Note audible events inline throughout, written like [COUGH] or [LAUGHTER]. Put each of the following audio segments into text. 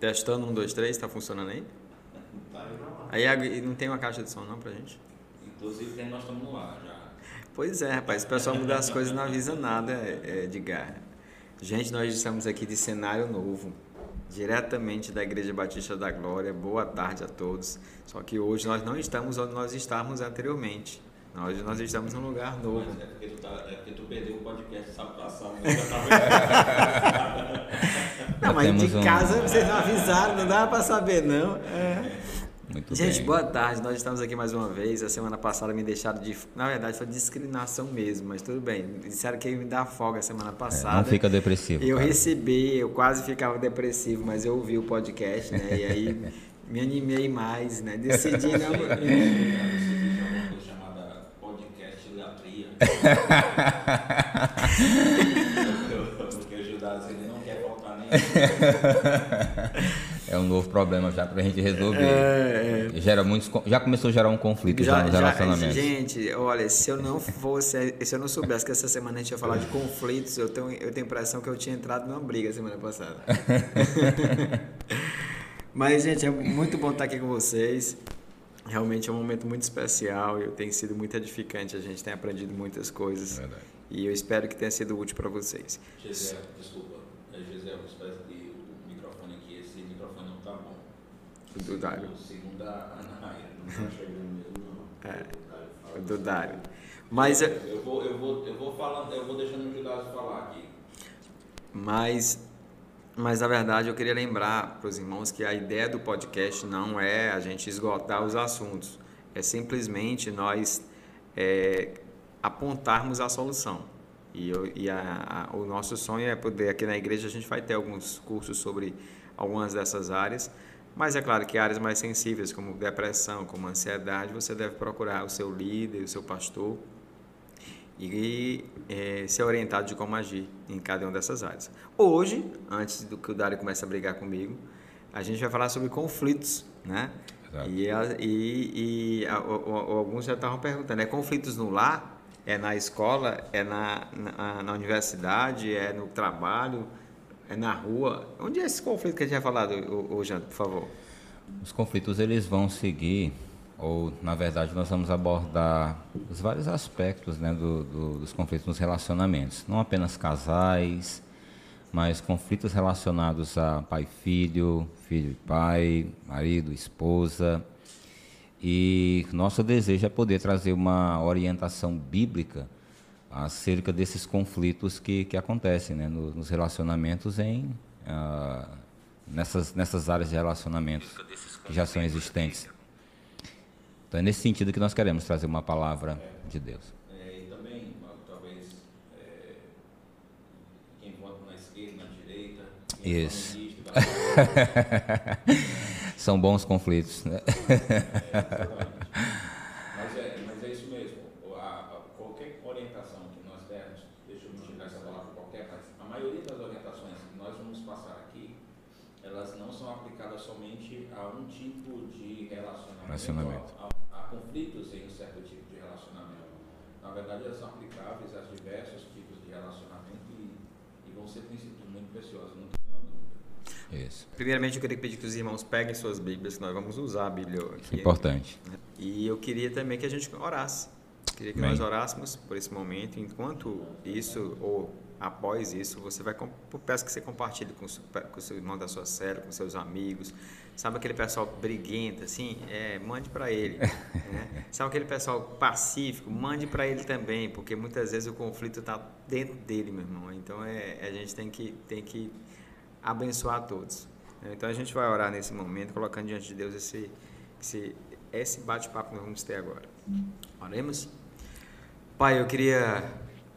Testando, um, dois, três, tá funcionando aí? Tá aí não. Aí não tem uma caixa de som não pra gente? Inclusive tem- nós estamos no ar já. Pois é, rapaz, o pessoal muda as coisas não avisa nada, é, Edgar. Gente, nós estamos aqui de cenário novo, diretamente da Igreja Batista da Glória. Boa tarde a todos. Só que hoje nós não estamos onde nós estávamos anteriormente. Nós, nós estamos num lugar novo. Mas é porque tu, tá, é porque tu perdeu o podcast sábado passado. Né? [LAUGHS] Não, mas de um- casa vocês não avisaram, não dá pra saber não. É. Muito Gente, bem. boa tarde. Nós estamos aqui mais uma vez. A semana passada me deixaram de. Na verdade, foi discriminação mesmo, mas tudo bem. Disseram que ia me dar folga a semana É, passada. não fica depressivo. Eu cara. recebi, eu quase ficava depressivo, mas eu ouvi o podcast, né? E aí [LAUGHS] me animei mais, né? Decidi não. uma coisa chamada podcast latria. porque o Judas ele não quer faltar nem. É um novo problema já pra gente resolver. É, Gera muitos, já começou a gerar um conflito já, Já, nos já, relacionamentos. gente, olha, se eu não fosse, se eu não soubesse que essa semana a gente ia falar de conflitos, eu tenho, eu tenho a impressão que eu tinha entrado numa briga semana passada. [LAUGHS] Mas, gente, é muito bom estar aqui com vocês. Realmente é um momento muito especial e tem sido muito edificante. A gente tem aprendido muitas coisas. Verdade. E eu espero que tenha sido útil para vocês. Gisele, desculpa. É Gisele, espero que o microfone aqui, esse microfone não tá bom. Do Dário. Segundo a Anaia, não tá chegando mesmo, não. É. Fala. Do Dário. Mas, é- Eu vou, eu vou, eu vou falando, eu vou deixando o Judas falar aqui. Mas, mas na verdade eu queria lembrar para os irmãos que a ideia do podcast não é a gente esgotar os assuntos, é simplesmente nós é, apontarmos a solução. E, eu, e a, a- o nosso sonho é poder, aqui na igreja, a gente vai ter alguns cursos sobre algumas dessas áreas, mas é claro que áreas mais sensíveis, como depressão, como ansiedade, você deve procurar o seu líder, o seu pastor, e eh, ser orientado de como agir em cada uma dessas áreas. Hoje, antes do que o Dário comece a brigar comigo, a gente vai falar sobre conflitos, né? Exato. E, e, e a- o- o- alguns já estavam perguntando, é conflitos no lar? É na escola? É na, na, na universidade? É no trabalho? É na rua? Onde é esse conflito que a gente vai falar, ô, Janto, por favor? Os conflitos eles vão seguir, ou na verdade nós vamos abordar os vários aspectos né, do, do- dos conflitos nos relacionamentos. Não apenas casais, mas conflitos relacionados a pai e filho, filho e pai, marido, esposa. E nosso desejo é poder trazer uma orientação bíblica acerca desses conflitos que, que acontecem né, no- nos relacionamentos em ah, nessas, nessas áreas de relacionamentos que já são existentes. Então é nesse sentido que nós queremos trazer uma palavra de Deus. É, e também, talvez, é, quem vota na esquerda, na direita, quem é Isso. [LAUGHS] São bons conflitos. Né é, mas é isso mesmo. O- a- a- qualquer orientação que nós dermos, deixa eu utilizar essa palavra qualquer, mas a maioria das orientações que nós vamos passar aqui, elas não são aplicadas somente a um tipo de relacionamento. A conflitos em um certo tipo de relacionamento. Na verdade, elas são aplicáveis a diversos tipos de relacionamento e, e vão ser princípios muito preciosos, não tenho dúvida. Isso. Primeiramente, eu queria pedir que os irmãos peguem suas Bíblias, que nós vamos usar a Bíblia aqui. Importante. E eu queria também que a gente orasse. Queria que Amém. nós orássemos por esse momento. Enquanto isso, ou após isso, você vai. Peço que você compartilhe com com o seu irmão da sua célula, com seus amigos. Sabe aquele pessoal briguento, assim? É, mande para ele. [LAUGHS] né? Sabe aquele pessoal pacífico? Mande para ele também, porque muitas vezes o conflito está dentro dele, meu irmão. Então é, a gente tem que, tem que abençoar todos. Então a gente vai orar nesse momento, colocando diante de Deus esse, esse, esse bate-papo que nós vamos ter agora. Oremos? Pai, eu queria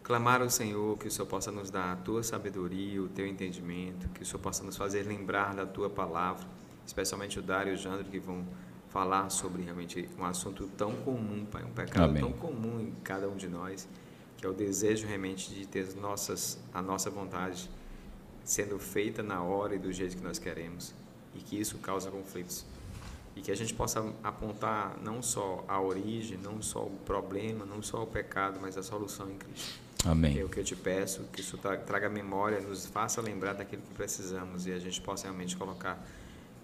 clamar ao Senhor que o Senhor possa nos dar a tua sabedoria, o teu entendimento, que o Senhor possa nos fazer lembrar da tua palavra, especialmente o Dário e o Jandro que vão falar sobre realmente um assunto tão comum, Pai, um pecado Amém. tão comum em cada um de nós, que é o desejo realmente de ter as nossas, a nossa vontade sendo feita na hora e do jeito que nós queremos e que isso causa conflitos e que a gente possa apontar não só a origem, não só o problema, não só o pecado, mas a solução em Cristo. É Amém. o que eu te peço, que isso tra- traga memória, nos faça lembrar daquilo que precisamos e a gente possa realmente colocar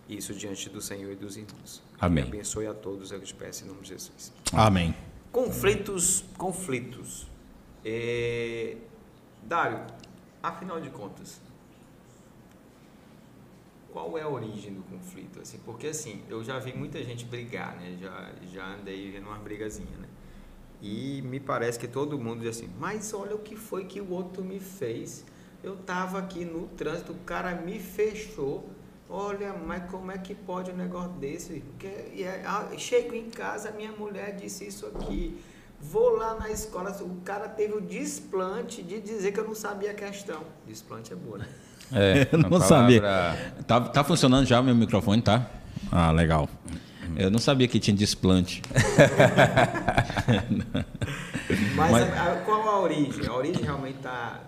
isso diante do Senhor e dos irmãos. Amém. Que abençoe a todos, eu te peço em nome de Jesus. Amém. Conflitos, conflitos. É... Dário, afinal de contas, qual é a origem do conflito? Assim, porque assim, eu já vi muita gente brigar, né? Já, já andei vendo uma brigazinha, né? E me parece que todo mundo diz assim, mas olha o que foi que o outro me fez. Eu tava aqui no trânsito, o cara me fechou. Olha, mas como é que pode um negócio desse? Porque, e é, ah, chego em casa, minha mulher disse isso aqui. Vou lá na escola, o cara teve o desplante de dizer que eu não sabia a questão. Desplante é boa, né? É, [LAUGHS] não palavra- sabia. Tá, tá funcionando já o meu microfone, tá? Ah, legal. Eu não sabia que tinha desplante. [LAUGHS] Mas, Mas- a- a- qual a origem? A origem realmente está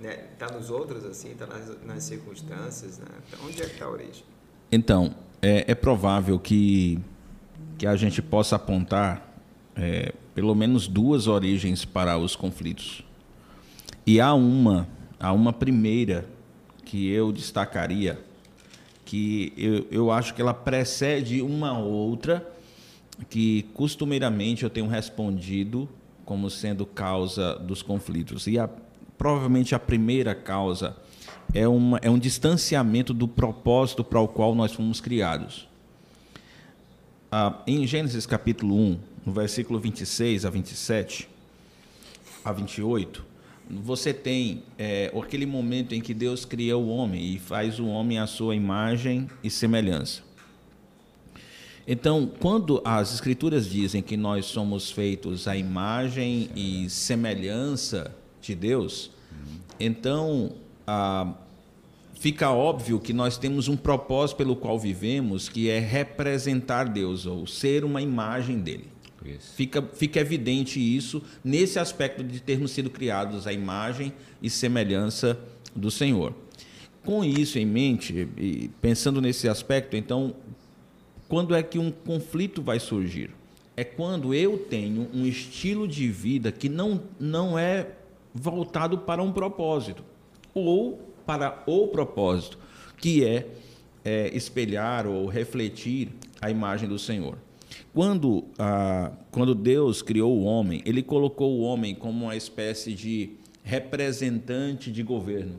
né, tá nos outros, assim, está nas, nas circunstâncias, né? Então, onde é que está a origem? Então, é, é provável que, que a gente possa apontar é, pelo menos duas origens para os conflitos. E há uma, há uma primeira que eu destacaria, que eu, eu acho que ela precede uma outra, que costumeiramente eu tenho respondido como sendo causa dos conflitos. E a, provavelmente a primeira causa é, uma, é um distanciamento do propósito para o qual nós fomos criados. Ah, em Gênesis capítulo 1, no versículo 26 a 27, a 28, você tem é, aquele momento em que Deus cria o homem e faz o homem à sua imagem e semelhança. Então, quando as escrituras dizem que nós somos feitos à imagem e semelhança de Deus, então ah, fica óbvio que nós temos um propósito pelo qual vivemos, que é representar Deus ou ser uma imagem dele. Isso. Fica, fica evidente isso nesse aspecto de termos sido criados à imagem e semelhança do Senhor. Com isso em mente, e pensando nesse aspecto, então, quando é que um conflito vai surgir? É quando eu tenho um estilo de vida que não, não é voltado para um propósito, ou para o propósito, que é, é espelhar ou refletir a imagem do Senhor. Quando, ah, quando Deus criou o homem, ele colocou o homem como uma espécie de representante de governo.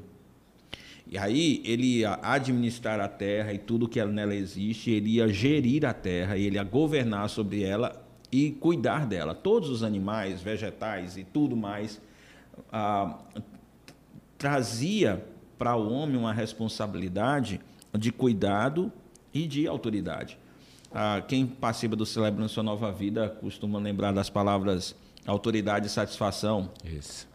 E aí ele ia administrar a terra e tudo que nela existe, ele ia gerir a terra, ele ia governar sobre ela e cuidar dela. Todos os animais, vegetais e tudo mais ah, trazia para o homem uma responsabilidade de cuidado e de autoridade. Ah, quem participa do Celebrando Sua Nova Vida costuma lembrar das palavras autoridade e satisfação. Isso.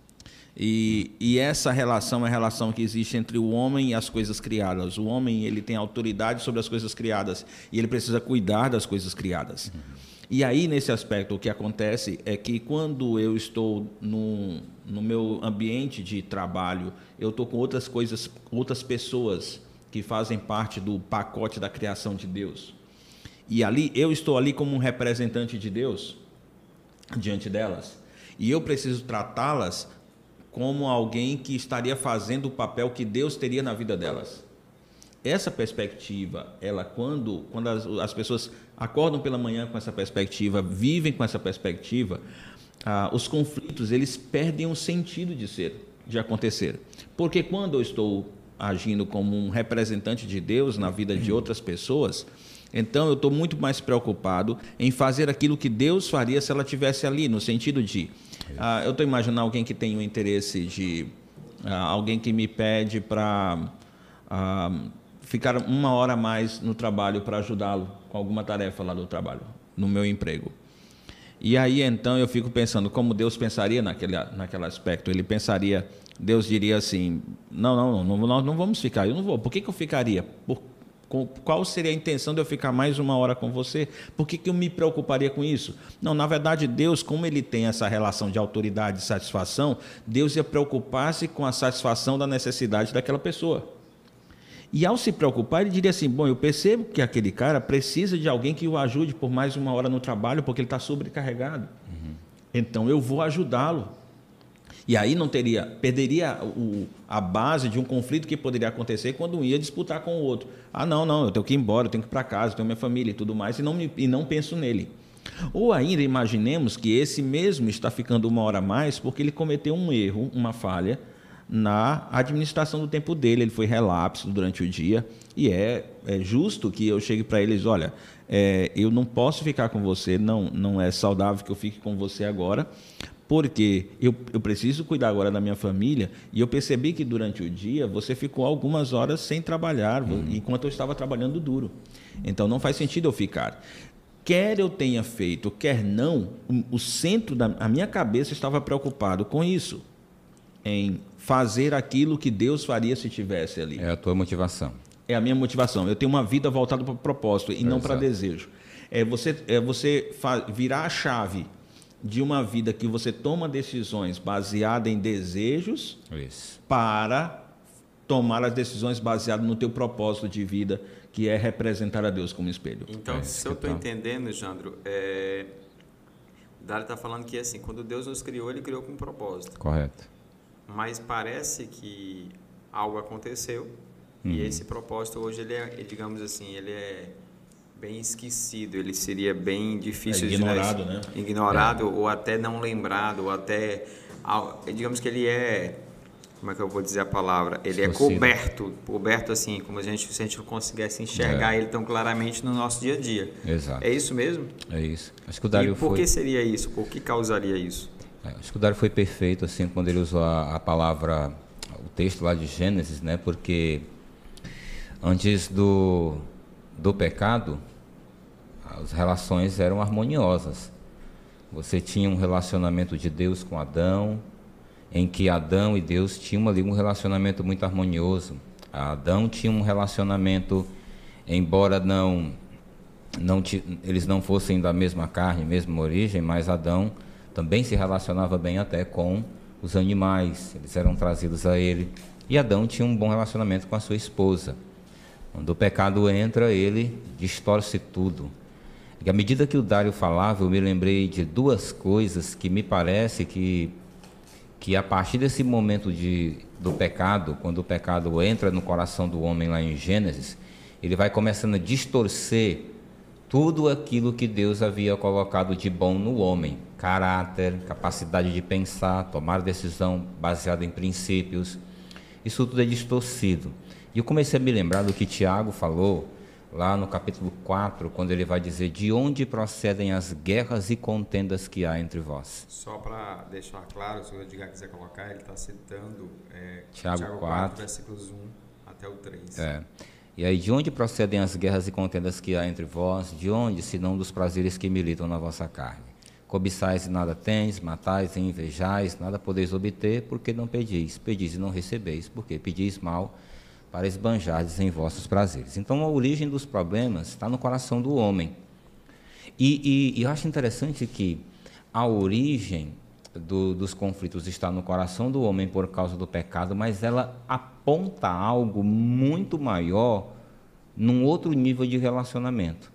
E, e essa relação é a relação que existe entre o homem e as coisas criadas. O homem ele tem autoridade sobre as coisas criadas e ele precisa cuidar das coisas criadas. E aí, nesse aspecto, o que acontece é que quando eu estou no, no meu ambiente de trabalho, eu estou com outras coisas, outras pessoas que fazem parte do pacote da criação de Deus. E ali, eu estou ali como um representante de Deus diante delas. E eu preciso tratá-las como alguém que estaria fazendo o papel que Deus teria na vida delas. Essa perspectiva, ela quando, quando as, as pessoas acordam pela manhã com essa perspectiva, vivem com essa perspectiva, ah, os conflitos eles perdem o sentido de ser, de acontecer. Porque quando eu estou agindo como um representante de Deus na vida de outras pessoas, então eu estou muito mais preocupado em fazer aquilo que Deus faria se ela tivesse ali, no sentido de, ah, eu estou imaginando alguém que tem o interesse de, ah, alguém que me pede para ficar uma hora mais no trabalho para ajudá-lo com alguma tarefa lá do trabalho, no meu emprego. E aí então eu fico pensando como Deus pensaria naquele, naquele aspecto. Ele pensaria, Deus diria assim: não, não, não, nós não vamos ficar. Eu não vou. Por que, que eu ficaria? Por, com, qual seria a intenção de eu ficar mais uma hora com você? Por que, que eu me preocuparia com isso? Não, na verdade, Deus, como ele tem essa relação de autoridade e satisfação, Deus ia preocupar-se com a satisfação da necessidade daquela pessoa. E ao se preocupar, ele diria assim: Bom, eu percebo que aquele cara precisa de alguém que o ajude por mais uma hora no trabalho, porque ele está sobrecarregado. Então eu vou ajudá-lo. E aí não teria, perderia o, a base de um conflito que poderia acontecer quando um ia disputar com o outro. Ah, não, não, eu tenho que ir embora, eu tenho que ir para casa, eu tenho minha família e tudo mais, e não, e não penso nele. Ou ainda imaginemos que esse mesmo está ficando uma hora a mais porque ele cometeu um erro, uma falha na administração do tempo dele. Ele foi relapso durante o dia e é, é justo que eu chegue para eles: olha, é, eu não posso ficar com você, não, não é saudável que eu fique com você agora, porque eu, eu preciso cuidar agora da minha família e eu percebi que durante o dia você ficou algumas horas sem trabalhar, uhum. enquanto eu estava trabalhando duro. Então não faz sentido eu ficar quer eu tenha feito, quer não, o centro da a minha cabeça estava preocupado com isso, em fazer aquilo que Deus faria se tivesse ali. É a tua motivação. É a minha motivação. Eu tenho uma vida voltada para o propósito e é não para desejo. É você, é você virar a chave de uma vida que você toma decisões baseadas em desejos isso. para tomar as decisões baseadas no teu propósito de vida, que é representar a Deus como espelho. Então, é se eu estou tá. entendendo, Jandro, é... o Dário está falando que assim, quando Deus nos criou, Ele criou com um propósito. Correto. Mas parece que algo aconteceu uhum. e esse propósito hoje ele é, digamos assim, ele é bem esquecido, ele seria bem difícil é ignorado, de né? ignorado é. ou até não lembrado, ou até digamos que ele é como é que eu vou dizer a palavra? Ele é coberto, coberto assim, como a gente, se a gente não conseguisse enxergar é. ele tão claramente no nosso dia a dia. Exato. É isso mesmo? É isso. Acho que o Dário e por foi... que seria isso? Por que causaria isso? É, acho que o Dário foi perfeito assim quando ele usou a, a palavra, o texto lá de Gênesis, né? Porque antes do, do pecado, as relações eram harmoniosas. Você tinha um relacionamento de Deus com Adão, em que Adão e Deus tinham ali um relacionamento muito harmonioso. Adão tinha um relacionamento, embora não, não eles não fossem da mesma carne, mesma origem, mas Adão também se relacionava bem até com os animais, eles eram trazidos a ele. E Adão tinha um bom relacionamento com a sua esposa. Quando o pecado entra, ele distorce tudo. E à medida que o Dário falava, eu me lembrei de duas coisas que me parece que que a partir desse momento de, do pecado, quando o pecado entra no coração do homem lá em Gênesis, ele vai começando a distorcer tudo aquilo que Deus havia colocado de bom no homem: caráter, capacidade de pensar, tomar decisão baseada em princípios. Isso tudo é distorcido. E eu comecei a me lembrar do que Tiago falou lá no capítulo 4, quando ele vai dizer de onde procedem as guerras e contendas que há entre vós. Só para deixar claro, se o Edgar quiser colocar, ele está citando é, Tiago, Tiago 4, 4, versículos 1 até o 3. É. E aí, de onde procedem as guerras e contendas que há entre vós? De onde, senão dos prazeres que militam na vossa carne? Cobiçais e nada tens, matais e invejais, nada podeis obter, porque não pedis. Pedis e não recebeis, porque pedis mal para esbanjardes em vossos prazeres. Então, a origem dos problemas está no coração do homem. E, e, e eu acho interessante que a origem do, dos conflitos está no coração do homem por causa do pecado, mas ela aponta algo muito maior num outro nível de relacionamento.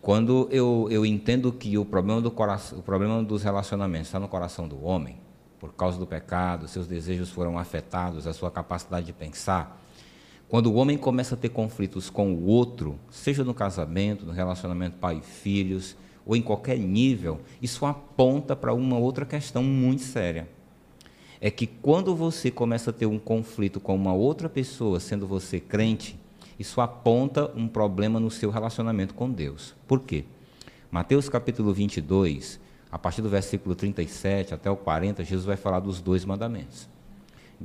Quando eu, eu entendo que o problema, do coração, o problema dos relacionamentos está no coração do homem, por causa do pecado, seus desejos foram afetados, a sua capacidade de pensar, quando o homem começa a ter conflitos com o outro, seja no casamento, no relacionamento pai e filhos, ou em qualquer nível, isso aponta para uma outra questão muito séria. É que quando você começa a ter um conflito com uma outra pessoa, sendo você crente, isso aponta um problema no seu relacionamento com Deus. Por quê? Mateus capítulo 22, a partir do versículo 37 até o 40, Jesus vai falar dos dois mandamentos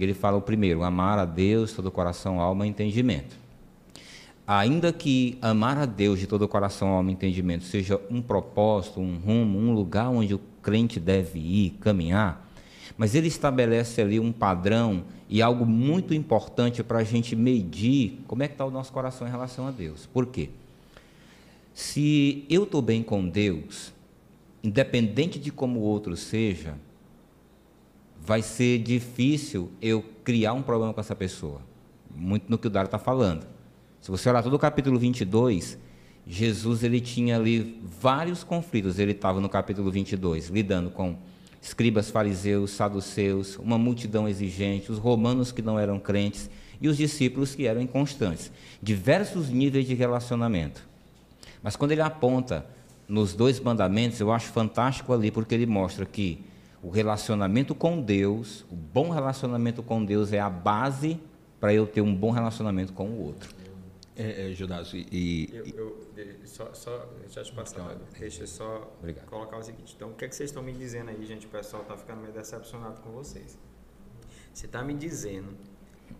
ele fala o primeiro, amar a Deus todo coração, alma e entendimento. Ainda que amar a Deus de todo coração, alma e entendimento seja um propósito, um rumo, um lugar onde o crente deve ir, caminhar, mas ele estabelece ali um padrão e algo muito importante para a gente medir como é que está o nosso coração em relação a Deus. Por quê? Se eu estou bem com Deus, independente de como o outro seja, vai ser difícil eu criar um problema com essa pessoa. Muito no que o Dário está falando. Se você olhar todo o capítulo 22, Jesus ele tinha ali vários conflitos. Ele estava no capítulo 22 lidando com escribas, fariseus, saduceus, uma multidão exigente, os romanos que não eram crentes e os discípulos que eram inconstantes. Diversos níveis de relacionamento. Mas quando ele aponta nos dois mandamentos, eu acho fantástico ali, porque ele mostra que o relacionamento com Deus, o bom relacionamento com Deus é a base para eu ter um bom relacionamento com o outro. É, é Judas, e... Eu, eu, só, só, já te passar, então, deixa eu só Obrigado. colocar o seguinte. Então, o que, é que vocês estão me dizendo aí, gente? O pessoal está ficando meio decepcionado com vocês. Você está me dizendo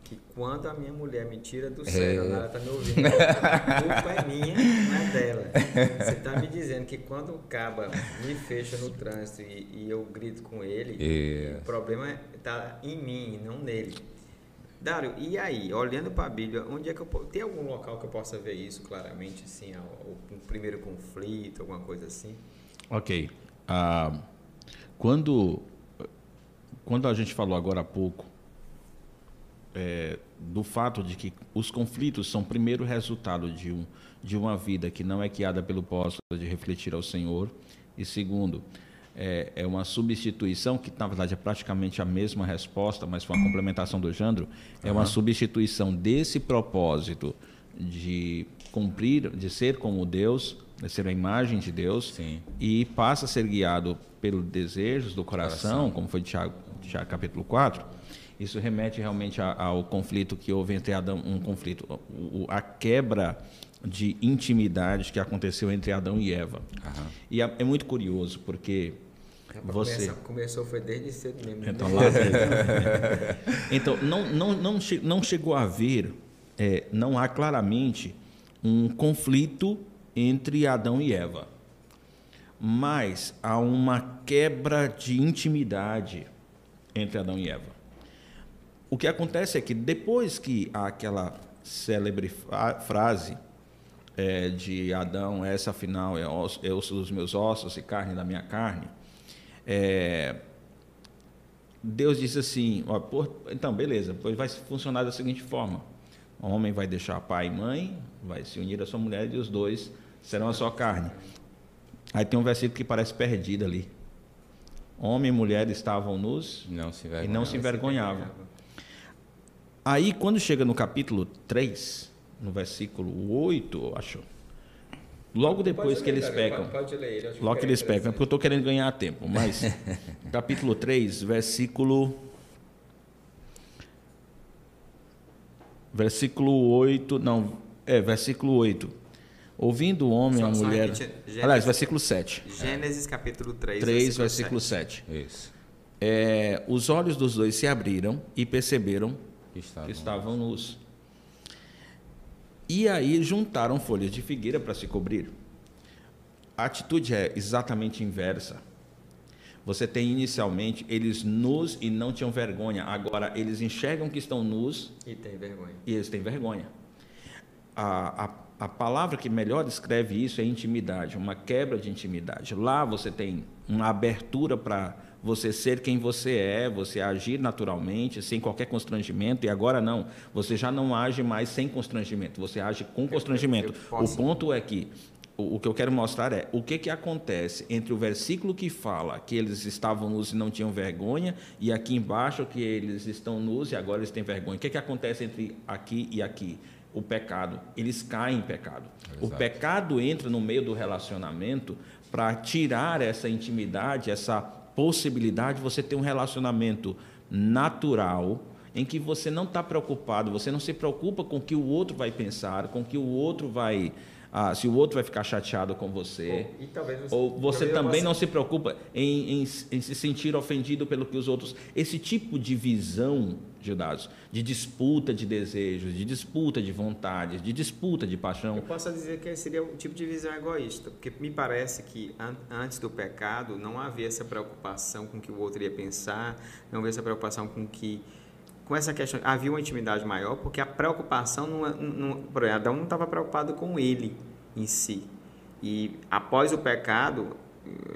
que quando a minha mulher me tira do céu, é. ela está me ouvindo, a culpa é minha, não é dela. Você está me dizendo que quando o caba me fecha no trânsito e, e eu grito com ele, o problema está em mim, não nele. Dário, e aí, olhando para a Bíblia, onde é que eu tem algum local que eu possa ver isso claramente, assim, o, o primeiro conflito, alguma coisa assim? Ok. Uh, quando quando a gente falou agora há pouco é, do fato de que os conflitos são primeiro resultado de, um, de uma vida que não é guiada pelo posto de refletir ao Senhor, e segundo, é, é, uma substituição, que na verdade é praticamente a mesma resposta, mas foi uma complementação do Jandro, é uma substituição desse propósito de cumprir, de ser como Deus, de ser a imagem de Deus, Sim. e passa a ser guiado pelos desejos do coração, coração. como foi de Tiago, Tiago capítulo 4, isso remete realmente ao conflito que houve entre Adão, um conflito, a quebra de intimidade que aconteceu entre Adão e Eva. Uhum. E é, é, muito curioso porque você começou, começou foi desde cedo mesmo. Né? Então, lá [LAUGHS] então não, não, não, não chegou a haver, é, não há claramente um conflito entre Adão e Eva, mas há uma quebra de intimidade entre Adão e Eva. O que acontece é que depois que aquela célebre frase é, de Adão, essa afinal é osso, é osso dos meus ossos e carne da minha carne, é, Deus disse assim, ó, por, então beleza, pois vai funcionar da seguinte forma, o homem vai deixar pai e mãe, vai se unir à sua mulher e os dois serão a sua carne. Aí tem um versículo que parece perdido ali. Homem e mulher estavam nus não e não se envergonhavam. Aí, quando chega no capítulo 3, no versículo 8, acho. Logo depois que eles pecam. Pode, ler, logo que eles pecam, é porque eu estou querendo ganhar tempo. Mas, [LAUGHS] capítulo 3, versículo. Versículo 8. Não, é, versículo 8. Ouvindo o homem e a mulher. Gênesis, Aliás, versículo 7. Gênesis capítulo 3. 3, versículo 7. 7. Isso. É, os olhos dos dois se abriram e perceberam que estavam, que estavam nus. E aí juntaram folhas de figueira para se cobrir. A atitude é exatamente inversa. Você tem inicialmente eles nus e não tinham vergonha. Agora eles enxergam que estão nus e têm vergonha. E eles têm vergonha. A, a, a palavra que melhor descreve isso é intimidade, uma quebra de intimidade. Lá você tem uma abertura para você ser quem você é, você agir naturalmente, sem qualquer constrangimento, e agora não, você já não age mais sem constrangimento, você age com constrangimento. O ponto é que o, que eu quero mostrar é o que, que acontece entre o versículo que fala que eles estavam nus e não tinham vergonha, e aqui embaixo que eles estão nus e agora eles têm vergonha. O que, que acontece entre aqui e aqui? O pecado. Eles caem em pecado. Exato. O pecado entra no meio do relacionamento para tirar essa intimidade, essa possibilidade de você ter um relacionamento natural em que você não está preocupado, você não se preocupa com o que o outro vai pensar, com o que o outro vai. Ah, se o outro vai ficar chateado com você. Ou, você, ou você também não se preocupa em, em, em, se sentir ofendido pelo que os outros. Esse tipo de visão, Judas, de disputa de desejos, de disputa de vontades, de disputa de paixão. Eu posso dizer que seria um tipo de visão egoísta, porque me parece que an antes do pecado não havia essa preocupação com o que o outro ia pensar, não havia essa preocupação com que com essa questão, havia uma intimidade maior, porque a preocupação, não, não, por exemplo, Adão não estava preocupado com ele em si. E após o pecado,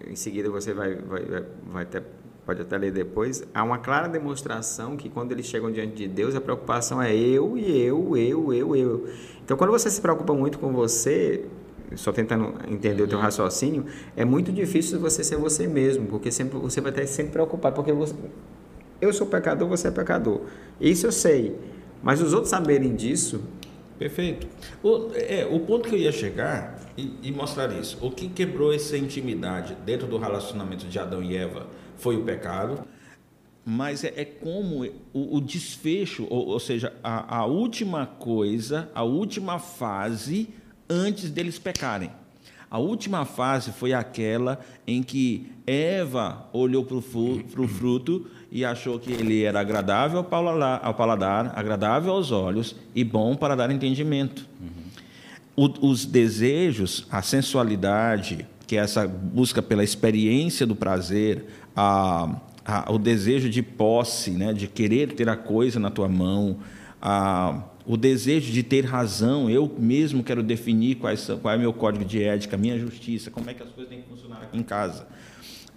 em seguida você vai, vai, vai ter, pode até ler depois, há uma clara demonstração que quando eles chegam diante de Deus, a preocupação é eu e eu, eu, eu, eu. Então, quando você se preocupa muito com você, só tentando entender o teu raciocínio, é muito difícil você ser você mesmo, porque sempre você vai estar sempre preocupado, porque você, eu sou pecador, você é pecador. Isso eu sei. Mas os outros saberem disso. Perfeito. O, é, o ponto que eu ia chegar e, e mostrar isso. O que quebrou essa intimidade dentro do relacionamento de Adão e Eva foi o pecado mas é, é como o, desfecho, ou, seja, a, última coisa, a última fase antes deles pecarem. A última fase foi aquela em que Eva olhou para o fruto e achou que ele era agradável ao paladar, agradável aos olhos e bom para dar entendimento. Uhum. O, os desejos, a sensualidade, que é essa busca pela experiência do prazer, a a, o desejo de posse, né, de querer ter a coisa na tua mão, a, o desejo de ter razão, eu mesmo quero definir quais, qual é meu código de ética, minha justiça, como é que as coisas têm que funcionar aqui em casa.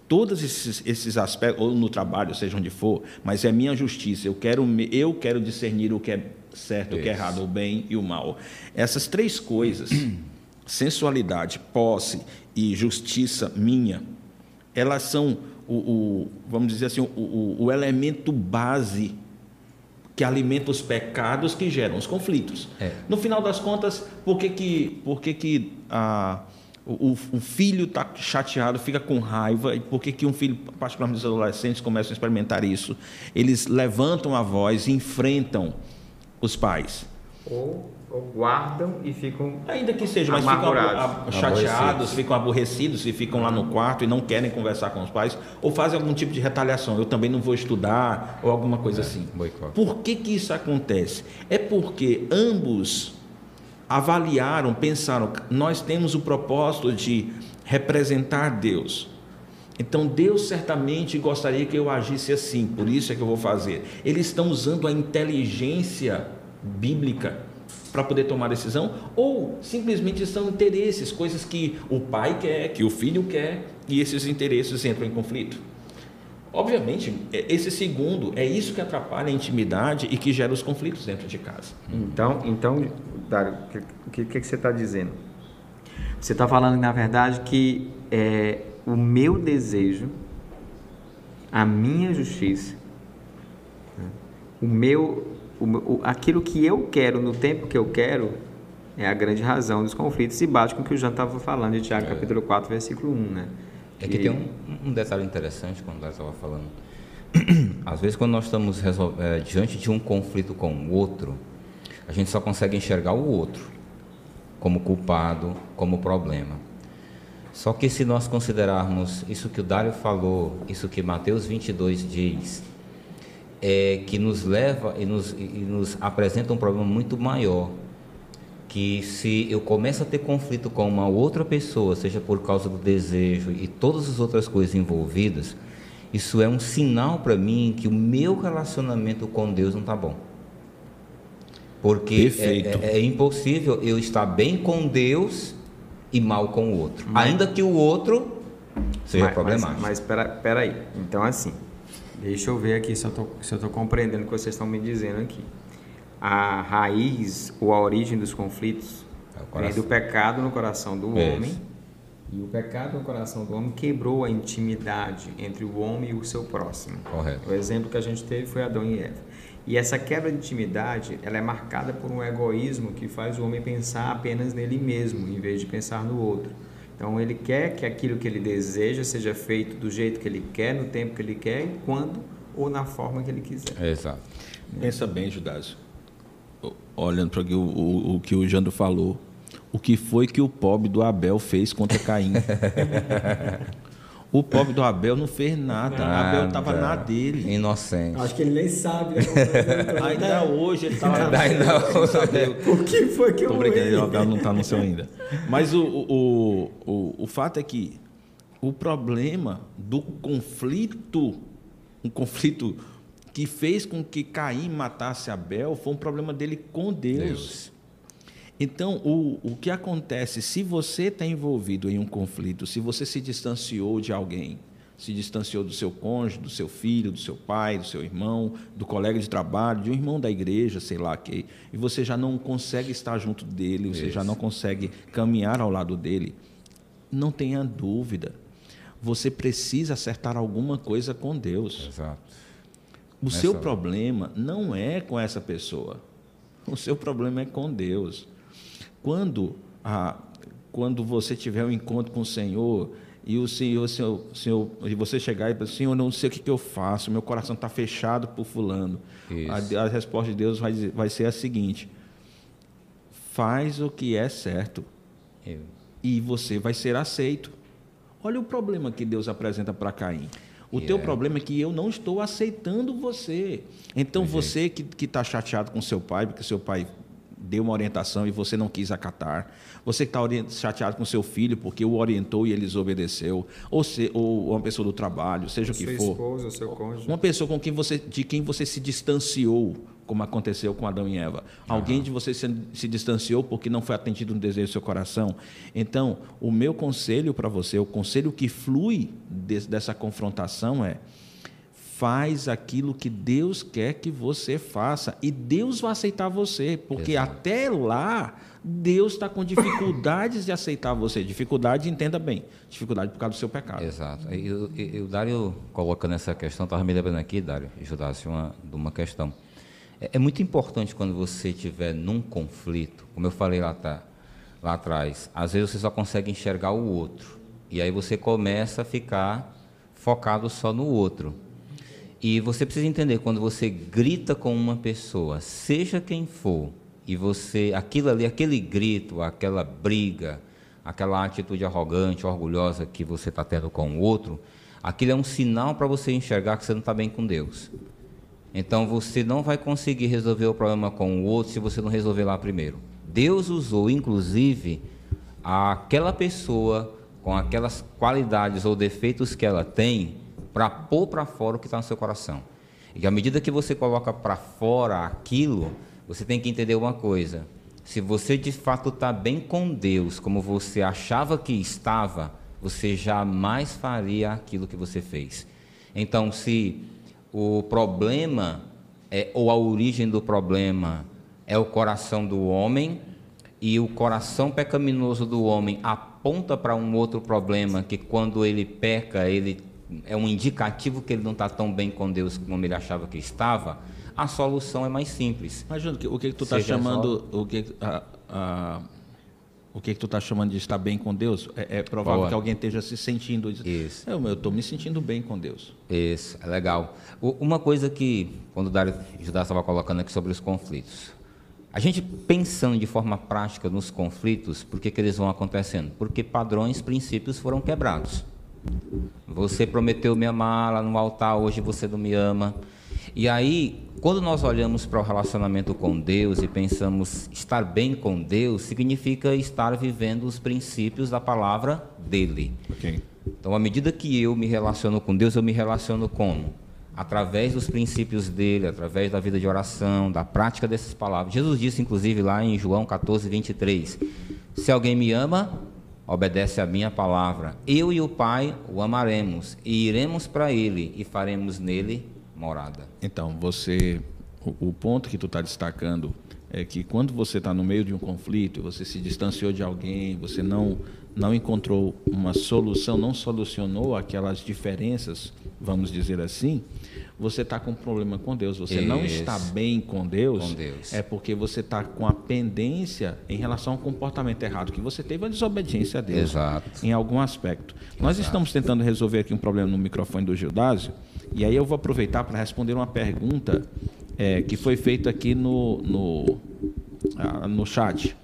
Todos esses, esses aspectos, ou no trabalho, seja onde for, mas é minha justiça, eu quero, eu quero discernir o que é certo, Isso. o que é errado, o bem e o mal. Essas três coisas, [CLEARS THROAT] sensualidade, posse e justiça minha, elas são o, o vamos dizer assim, o, o, o, elemento base que alimenta os pecados que geram os conflitos. É. No final das contas, por que que, por que, que a, o, o filho está chateado, fica com raiva, e por que, que um filho, particularmente os adolescentes, começam a experimentar isso? Eles levantam a voz e enfrentam os pais. Ou guardam e ficam ainda que seja mas ficam chateados ficam aborrecidos e ficam lá no quarto e não querem conversar com os pais ou fazem algum tipo de retaliação eu também não vou estudar ou alguma coisa é, assim boicote. por que que isso acontece é porque ambos avaliaram pensaram nós temos o propósito de representar Deus então Deus certamente gostaria que eu agisse assim, por isso é que eu vou fazer. Eles estão usando a inteligência bíblica para poder tomar decisão, ou simplesmente são interesses, coisas que o pai quer, que o filho quer, e esses interesses entram em conflito. Obviamente, é, esse segundo é isso que atrapalha a intimidade e que gera os conflitos dentro de casa. Então, então Dário, o que, que, que, você está dizendo? Você está falando, na verdade, que é, o meu desejo, a minha justiça, né, o meu o, o, aquilo que eu quero no tempo que eu quero é a grande razão dos conflitos e bate com o que o Jean estava falando de Tiago é. capítulo 4, versículo 1, né? É que, tem um, um, detalhe interessante quando nós estava falando. [CLEARS THROAT] Às vezes quando nós estamos é, diante de um conflito com o outro, a gente só consegue enxergar o outro como culpado, como problema. Só que se nós considerarmos isso que o Dário falou, isso que Mateus 22 diz, é, que nos leva e nos, e nos apresenta um problema muito maior. Que se eu começo a ter conflito com uma outra pessoa, seja por causa do desejo e todas as outras coisas envolvidas, isso é um sinal para mim que o meu relacionamento com Deus não está bom. Porque é, é, é, impossível eu estar bem com Deus e mal com o outro. Mas, Ainda que o outro seja mas, problemático. Mas, mas pera, aí. Então, assim, Deixa eu ver aqui se eu estou compreendendo o que vocês estão me dizendo aqui. A raiz ou a origem dos conflitos é vem do pecado no coração do é homem. E o pecado no coração do homem quebrou a intimidade entre o homem e o seu próximo. Correto. O exemplo que a gente teve foi Adão e Eva. E essa quebra de intimidade, ela é marcada por um egoísmo que faz o homem pensar apenas nele mesmo, em vez de pensar no outro. Então ele quer que aquilo que ele deseja seja feito do jeito que ele quer, no tempo que ele quer, quando ou na forma que ele quiser. Exato. Pensa bem, Judas. Olhando para o, o, o que o Jandro falou, o que foi que o pobre do Abel fez contra Caim? [LAUGHS] O pobre do Abel não fez nada. nada. O Abel estava na dele. Inocente. Acho que ele nem sabe. Né? ainda hoje ele [LAUGHS] estava. ainda hoje. [LAUGHS] O que foi que eu brincando, o Abel não está no céu ainda. Mas o, o, o, o fato é que o problema do conflito, um conflito que fez com que Caim matasse Abel, foi um problema dele com Deus. Deus. Então, o, o que acontece se você está envolvido em um conflito, se você se distanciou de alguém, se distanciou do seu cônjuge, do seu filho, do seu pai, do seu irmão, do colega de trabalho, de um irmão da igreja, sei lá que, e você já não consegue estar junto dele, você Isso. já não consegue caminhar ao lado dele. Não tenha dúvida. Você precisa acertar alguma coisa com Deus. Exato. O Nessa seu problema não é com essa pessoa. O seu problema é com Deus. Quando, a, quando você tiver um encontro com o Senhor e o Senhor, Senhor, Senhor e você chegar e falar, Senhor, eu não sei o que, que eu faço, meu coração está fechado por fulano. A, a, resposta de Deus vai, vai ser a seguinte: faz o que é certo eu. e você vai ser aceito. Olha o problema que Deus apresenta para Caim. O yeah. teu problema é que eu não estou aceitando você. Então, você que está chateado com seu pai, porque seu pai deu uma orientação e você não quis acatar. Você que está chateado com seu filho porque o orientou e ele desobedeceu. Ou, se, ou uma pessoa do trabalho, seja o que for. Esposa, seu cônjuge. Uma pessoa com quem você, de quem você se distanciou, como aconteceu com Adão e Eva. Alguém de você se, se distanciou porque não foi atendido no desejo do seu coração. Então, o meu conselho para você, o conselho que flui de, dessa confrontação é faz aquilo que Deus quer que você faça e Deus vai aceitar você, porque Exato. até lá Deus está com dificuldades de aceitar você. Dificuldade, entenda bem, dificuldade por causa do seu pecado. Exato. E, e, e o Dário colocando essa questão, estava me lembrando aqui, Dário, ajudasse uma, de uma questão. É, é, muito importante quando você estiver num conflito, como eu falei lá, tá, lá atrás, às vezes você só consegue enxergar o outro. E aí você começa a ficar focado só no outro. E você precisa entender quando você grita com uma pessoa, seja quem for, e você, aquilo ali, aquele grito, aquela briga, aquela atitude arrogante, orgulhosa que você está tendo com o outro, aquilo é um sinal para você enxergar que você não está bem com Deus. Então você não vai conseguir resolver o problema com o outro se você não resolver lá primeiro. Deus usou, inclusive, aquela pessoa com aquelas qualidades ou defeitos que ela tem para pôr para fora o que está no seu coração. E à medida que você coloca para fora aquilo, você tem que entender uma coisa. Se você de fato está bem com Deus, como você achava que estava, você jamais faria aquilo que você fez. Então, se o problema é, ou a origem do problema é o coração do homem e o coração pecaminoso do homem aponta para um outro problema que quando ele peca ele é um indicativo que ele não está tão bem com Deus como ele achava que estava, a solução é mais simples. Mas, Júnior, o que, que tu está chamando. Só... O que, a, a, o que, que tu está chamando de estar bem com Deus? É, é provável Boa. que alguém esteja se sentindo. Isso. Eu estou me sentindo bem com Deus. Isso, é legal. O, uma coisa que, quando o Dário Judá estava colocando aqui sobre os conflitos, a gente pensando de forma prática nos conflitos, por que, que eles vão acontecendo? Porque padrões, princípios foram quebrados. Você prometeu me amar lá no altar, hoje você não me ama. E aí, quando nós olhamos para o relacionamento com Deus e pensamos estar bem com Deus, significa estar vivendo os princípios da palavra dele. Okay. Então, à medida que eu me relaciono com Deus, eu me relaciono como? Através dos princípios dele, através da vida de oração, da prática dessas palavras. Jesus disse, inclusive, lá em João 14, 23: Se alguém me ama, obedece a minha palavra. Eu e o Pai o amaremos e iremos para ele e faremos nele morada. Então, você, o, o ponto que tu está destacando é que quando você está no meio de um conflito, você se distanciou de alguém, você não não encontrou uma solução, não solucionou aquelas diferenças, vamos dizer assim, você está com um problema com Deus. Você Isso. não está bem com Deus, com Deus, é porque você está com a pendência em relação ao comportamento errado que você teve, a desobediência a Deus. Exato. Em algum aspecto. Exato. Nós estamos tentando resolver aqui um problema no microfone do Gildásio, e aí eu vou aproveitar para responder uma pergunta é, que foi feita aqui no, no, ah, no chat.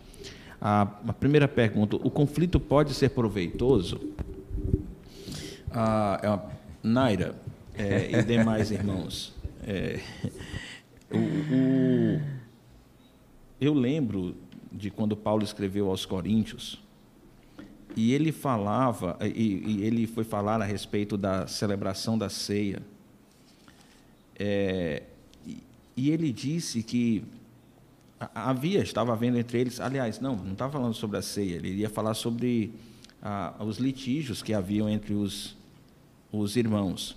A, a, primeira pergunta: o conflito pode ser proveitoso? Ah, é Naira, é, e demais [LAUGHS] irmãos. É, o, o, eu lembro de quando Paulo escreveu aos Coríntios, e ele falava, e, e ele foi falar a respeito da celebração da ceia. É, e ele disse que havia, estava havendo entre eles, aliás, não, não estava falando sobre a ceia, ele ia falar sobre ah, os litígios que haviam entre os os irmãos.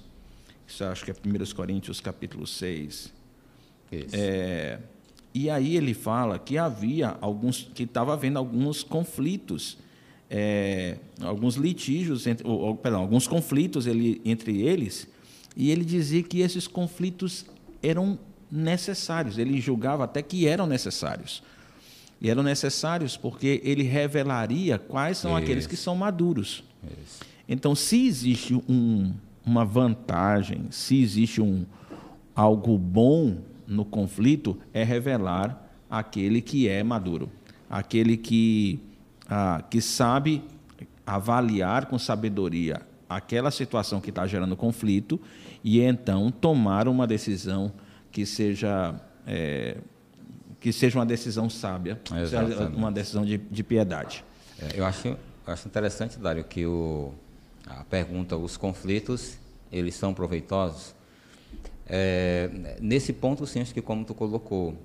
Isso acho que é 1 Coríntios capítulo 6. Isso. É, e aí ele fala que havia alguns, que estava havendo alguns conflitos, é, alguns litígios, entre, ou, ou, perdão, alguns conflitos ele, entre eles, e ele dizia que esses conflitos eram necessários. Ele julgava até que eram necessários. E eram necessários porque ele revelaria quais são Isso. aqueles que são maduros. Isso. Então, se existe um, uma vantagem, se existe um, algo bom no conflito, é revelar aquele que é maduro, aquele que, ah, que sabe avaliar com sabedoria aquela situação que está gerando conflito e então tomar uma decisão que seja é, que seja uma decisão sábia, uma decisão de, de piedade. É, eu acho, eu acho interessante, Dário, que o, a pergunta, os conflitos, eles são proveitosos? É, nesse ponto, sim, acho que como tu colocou,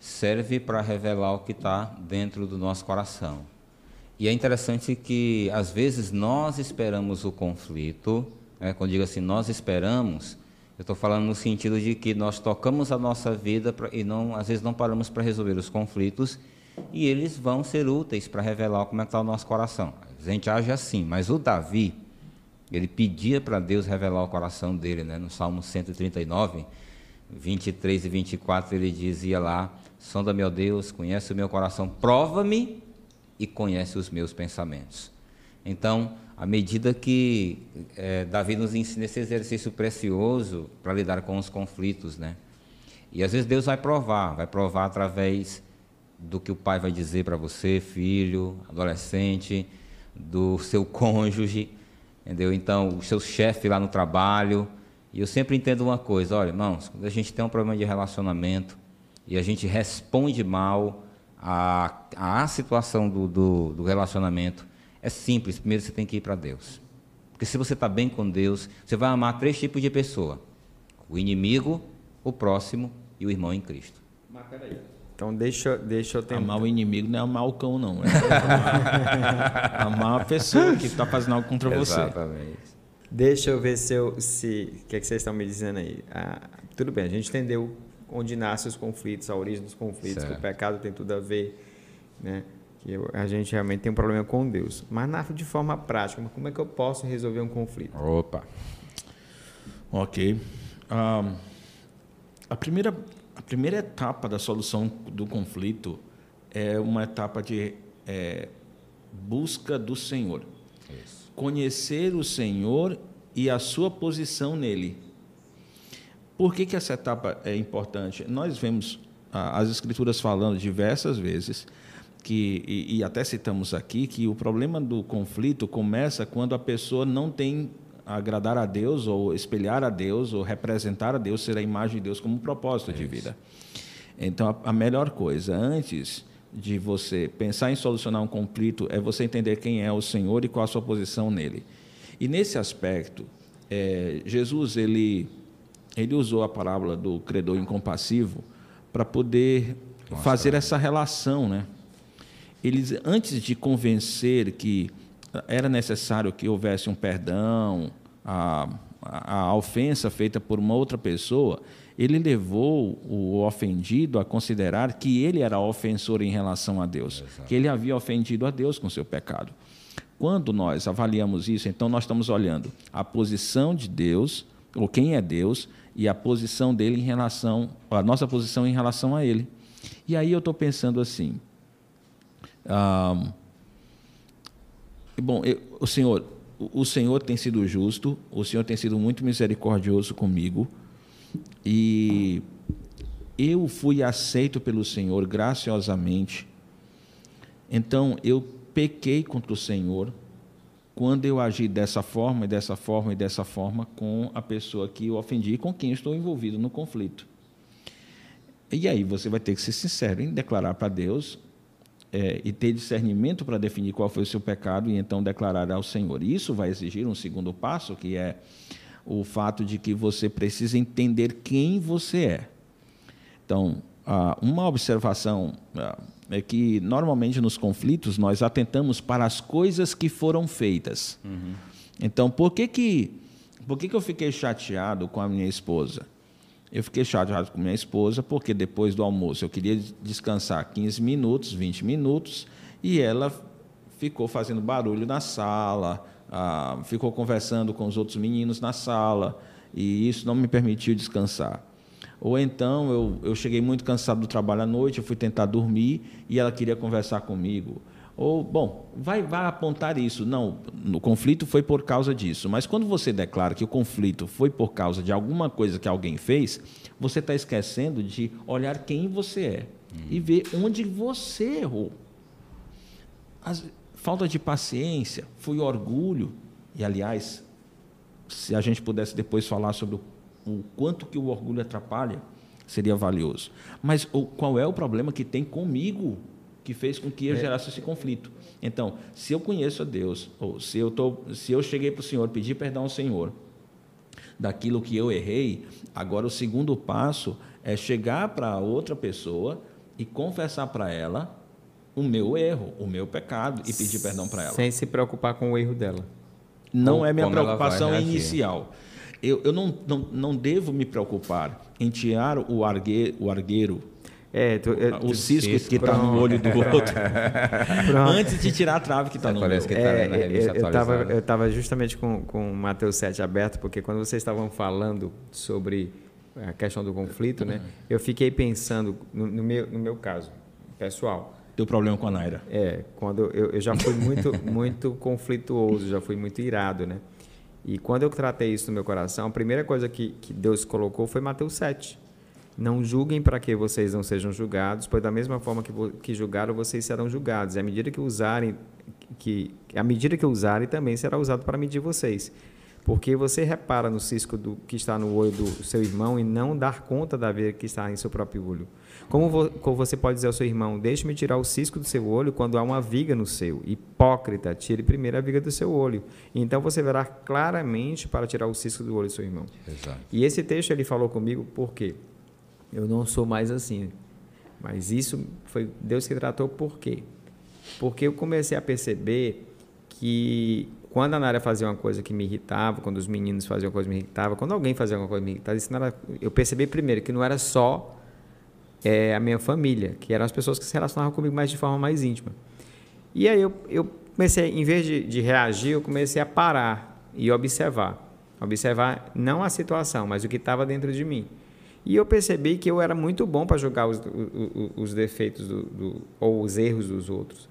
serve para revelar o que está dentro do nosso coração. E é interessante que, às vezes, nós esperamos o conflito, né, quando digo assim, nós esperamos, eu estou falando no sentido de que nós tocamos a nossa vida pra, e não, às vezes não paramos para resolver os conflitos e eles vão ser úteis para revelar como é está o nosso coração. A gente age assim, mas o Davi, ele pedia para Deus revelar o coração dele, né? no Salmo 139, 23 e 24, ele dizia lá, sonda meu Deus, conhece o meu coração, prova-me e conhece os meus pensamentos. Então, à medida que eh, Davi nos ensina esse exercício precioso para lidar com os conflitos, né? E às vezes Deus vai provar, vai provar através do que o pai vai dizer para você, filho, adolescente, do seu [LAUGHS] cônjuge, entendeu? Então, o seu chefe lá no trabalho. E eu sempre entendo uma coisa, olha, irmãos, quando a gente tem um problema de relacionamento e a gente responde mal à, à situação do, do, do relacionamento, é simples. Primeiro você tem que ir para Deus. Porque se você está bem com Deus, você vai amar três tipos de pessoa: o inimigo, o próximo e o irmão em Cristo. Mas peraí. Então deixa, deixa eu tentar. Amar o inimigo não é amar o cão, não. É [LAUGHS] amar a pessoa que está fazendo algo contra você. Exatamente. Deixa eu ver se eu. Se, o que, é que vocês estão me dizendo aí? Ah, tudo bem, a gente entendeu onde nascem os conflitos, a origem dos conflitos, que Certo. o pecado tem tudo a ver, né? Que eu- a gente realmente tem um problema com Deus. Mas na, de forma prática, como é que eu posso resolver um conflito? Opa. Ok. Ah, a, primeira, a primeira etapa da solução do conflito é uma etapa de é, busca do Senhor. Isso. Conhecer o Senhor e a sua posição nele. Por que, que essa etapa é importante? Nós vemos ah, as Escrituras falando diversas vezes, que, e, e até citamos aqui, que o problema do conflito começa quando a pessoa não tem agradar a Deus, ou espelhar a Deus, ou representar a Deus, ser a imagem de Deus como propósito de vida. Então, a, a melhor coisa, antes de você pensar em solucionar um conflito, é você entender quem é o Senhor e qual a sua posição nele. E nesse aspecto, eh, Jesus ele, ele usou a parábola do credor incompassivo para poder fazer essa relação, né? Eles, antes de convencer que era necessário que houvesse um perdão, a, a, a ofensa feita por uma outra pessoa, ele levou o ofendido a considerar que ele era ofensor em relação a Deus, que ele havia ofendido a Deus com seu pecado. Quando nós avaliamos isso, então nós estamos olhando a posição de Deus, ou quem é Deus, e a posição dele em relação, a nossa posição em relação a ele. E aí eu estou pensando assim, ah, bom, eu- o Senhor, o o Senhor tem sido justo, o Senhor tem sido muito misericordioso comigo e eu fui aceito pelo Senhor graciosamente. Então eu pequei contra o Senhor quando eu agi dessa forma e dessa forma e dessa forma com a pessoa que eu ofendi e com quem estou envolvido no conflito. E aí você vai ter que ser sincero em declarar para Deus é, e ter discernimento para definir qual foi o seu pecado e então declarar ao Senhor. Isso vai exigir um segundo passo, que é o fato de que você precisa entender quem você é. Então, ah, uma observação ah, é que normalmente nos conflitos nós atentamos para as coisas que foram feitas. Então, por que que Por que, que eu fiquei chateado com a minha esposa? Eu fiquei chateado com minha esposa porque depois do almoço eu queria descansar 15 minutos, 20 minutos, e ela ficou fazendo barulho na sala, ah, ficou conversando com os outros meninos na sala, e isso não me permitiu descansar. Ou então eu, eu cheguei muito cansado do trabalho à noite, eu fui tentar dormir e ela queria conversar comigo. Ou, bom, vai, vai apontar isso. Não, o conflito foi por causa disso. Mas quando você declara que o conflito foi por causa de alguma coisa que alguém fez, você está esquecendo de olhar quem você é hum. e ver onde você errou. As, falta de paciência, foi orgulho. E, aliás, se a gente pudesse depois falar sobre o, o quanto que o orgulho atrapalha, seria valioso. Mas o, qual é o problema que tem comigo? Que fez com que eu é. gerasse esse conflito. Então, se eu conheço a Deus, ou se eu, tô, se eu cheguei para o Senhor, pedir perdão ao Senhor daquilo que eu errei, agora o segundo passo é chegar para outra pessoa e confessar para ela o meu erro, o meu pecado e pedir perdão para ela. Sem se preocupar com o erro dela. Não é minha preocupação inicial. Eu, eu não, não, não devo me preocupar em tirar o, argue, o argueiro é, tu, eu, o cisco, cisco que está no olho do outro. [LAUGHS] Antes de tirar a trave que está no Parece que tá é, eu estava eu estava justamente com, com o Mateus 7 aberto, porque quando vocês estavam falando sobre a questão do conflito, né, eu fiquei pensando, no, no meu, no meu caso, pessoal. Teu problema com a Naira. É, quando eu, eu já fui muito, [LAUGHS] muito conflituoso, já fui muito irado, né? E quando eu tratei isso no meu coração, a primeira coisa que, que Deus colocou foi Mateus 7 não julguem para que vocês não sejam julgados, pois da mesma forma que, que julgaram, vocês serão julgados. E à medida que usarem, que, à medida que usarem, também será usado para medir vocês. Porque você repara no cisco do, que está no olho do seu irmão e não dar conta da veia que está em seu próprio olho. Como, vo, como você pode dizer ao seu irmão, deixe-me tirar o cisco do seu olho quando há uma viga no seu? Hipócrita, tire primeiro a viga do seu olho. Então você verá claramente para tirar o cisco do olho do seu irmão. Exato. E esse texto ele falou comigo por quê? Eu não sou mais assim. Mas isso foi Deus que tratou por quê? Porque eu comecei a perceber que quando a Nara fazia uma coisa que me irritava, quando os meninos faziam uma coisa que me irritava, quando alguém fazia uma coisa que me irritava, isso era, eu percebi primeiro que não era só é, a minha família, que eram as pessoas que se relacionavam comigo mais de forma mais íntima. E aí eu, eu comecei, em vez de, de reagir, eu comecei a parar e observar. Observar não a situação, mas o que estava dentro de mim. E eu percebi que eu era muito bom para julgar os, os, os defeitos do, do, ou os erros dos outros.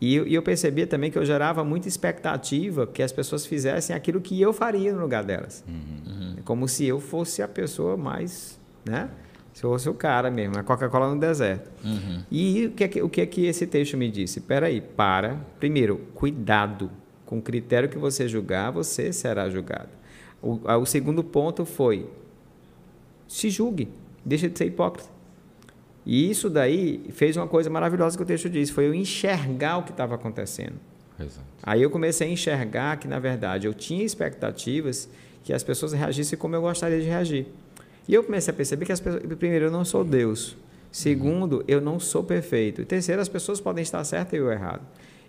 E eu, e eu percebia também que eu gerava muita expectativa que as pessoas fizessem aquilo que eu faria no lugar delas. Uhum. É como se eu fosse a pessoa mais, né? Se eu fosse o cara mesmo, a Coca-Cola no deserto. Uhum. E o que, é que, o que é que esse texto me disse? Espera aí, para. Primeiro, cuidado. Com o critério que você julgar, você será julgado. O, o segundo ponto foi se julgue, deixa de ser hipócrita. E isso daí fez uma coisa maravilhosa que o texto diz, foi eu enxergar o que estava acontecendo. Exato. Aí eu comecei a enxergar que, na verdade, eu tinha expectativas que as pessoas reagissem como eu gostaria de reagir. E eu comecei a perceber que, as pessoas, primeiro, eu não sou Deus. Segundo, eu não sou perfeito. E terceiro, as pessoas podem estar certas e eu errado.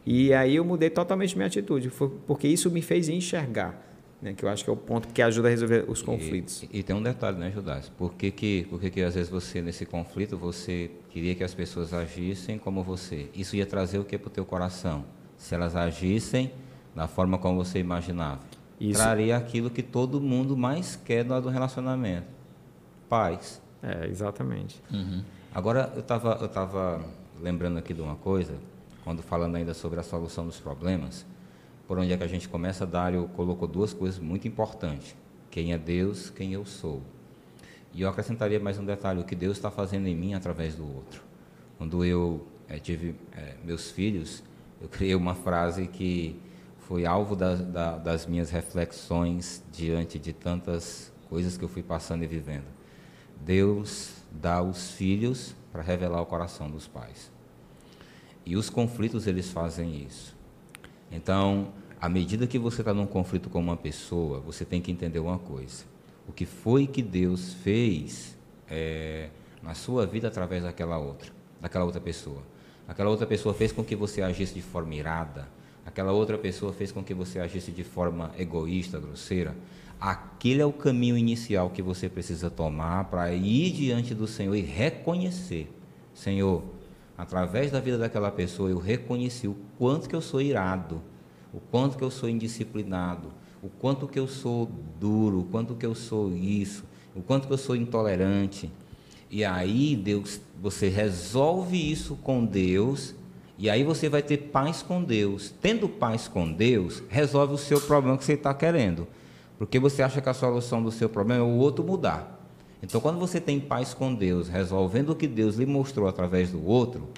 E aí eu mudei totalmente minha atitude, porque isso me fez enxergar né, que eu acho que é o ponto que ajuda a resolver os conflitos. E, e tem um detalhe, né, Judas? Por que, que, por que, que às vezes você, nesse conflito, você queria que as pessoas agissem como você? Isso ia trazer o que para o teu coração? Se elas agissem da forma como você imaginava. Isso. Traria aquilo que todo mundo mais quer do relacionamento. Paz. É, exatamente. Uhum. Agora, eu estava eu tava lembrando aqui de uma coisa, quando falando ainda sobre a solução dos problemas, por onde é que a gente começa, Dário colocou duas coisas muito importantes: quem é Deus, quem eu sou. E eu acrescentaria mais um detalhe: o que Deus está fazendo em mim através do outro. Quando eu é, tive é, meus filhos, eu criei uma frase que foi alvo da, da, das minhas reflexões diante de tantas coisas que eu fui passando e vivendo. Deus dá os filhos para revelar o coração dos pais. E os conflitos eles fazem isso. Então, à medida que você está num conflito com uma pessoa, você tem que entender uma coisa: o que foi que Deus fez é, na sua vida através daquela outra, daquela outra pessoa. Aquela outra pessoa fez com que você agisse de forma irada. Aquela outra pessoa fez com que você agisse de forma egoísta, grosseira. Aquele é o caminho inicial que você precisa tomar para ir diante do Senhor e reconhecer, Senhor, através da vida daquela pessoa eu reconheci o quanto que eu sou irado, o quanto que eu sou indisciplinado, o quanto que eu sou duro, o quanto que eu sou isso, o quanto que eu sou intolerante. E aí Deus, você resolve isso com Deus, e aí você vai ter paz com Deus. Tendo paz com Deus, resolve o seu problema que você está querendo. Porque você acha que a solução do seu problema é o outro mudar. Então, quando você tem paz com Deus, resolvendo o que Deus lhe mostrou através do outro,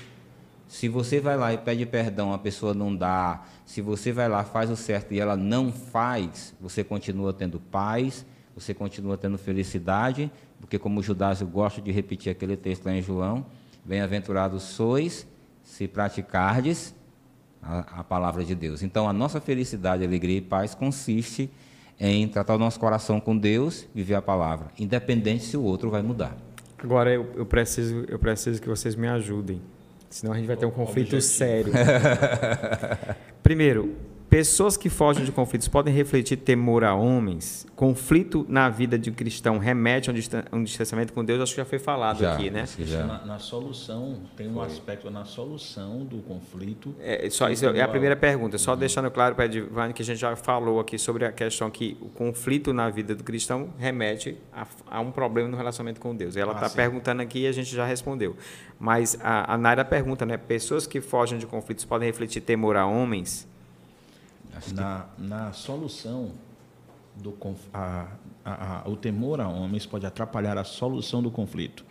se você vai lá e pede perdão, a pessoa não dá, se você vai lá faz o certo e ela não faz, você continua tendo paz, você continua tendo felicidade, porque como Judas gosta de repetir aquele texto lá em João, bem-aventurados sois se praticardes a, a palavra de Deus. Então, a nossa felicidade, alegria e paz consiste em tratar o nosso coração com Deus, viver a palavra, independente se o outro vai mudar. Agora eu, eu preciso, eu preciso que vocês me ajudem, senão a gente vai ter um conflito Objetivo. sério. [LAUGHS] Primeiro, pessoas que fogem de conflitos podem refletir temor a homens. Conflito na vida de um cristão remete a um distan- distanciamento com Deus. Acho que já foi falado Já, aqui, né? já- Na, na solução, tem um aspecto na solução do conflito. É, só isso é a primeira pergunta. Só deixando claro para a Edivane que a gente já falou aqui sobre a questão que o conflito na vida do cristão remete a, a um problema no relacionamento com Deus. Ela Ah, está sim. perguntando aqui e a gente já respondeu. Mas a, a Naira pergunta, né? Pessoas que fogem de conflitos podem refletir temor a homens? Na, na solução do a- a- a- o temor a homens pode atrapalhar a solução do conflito.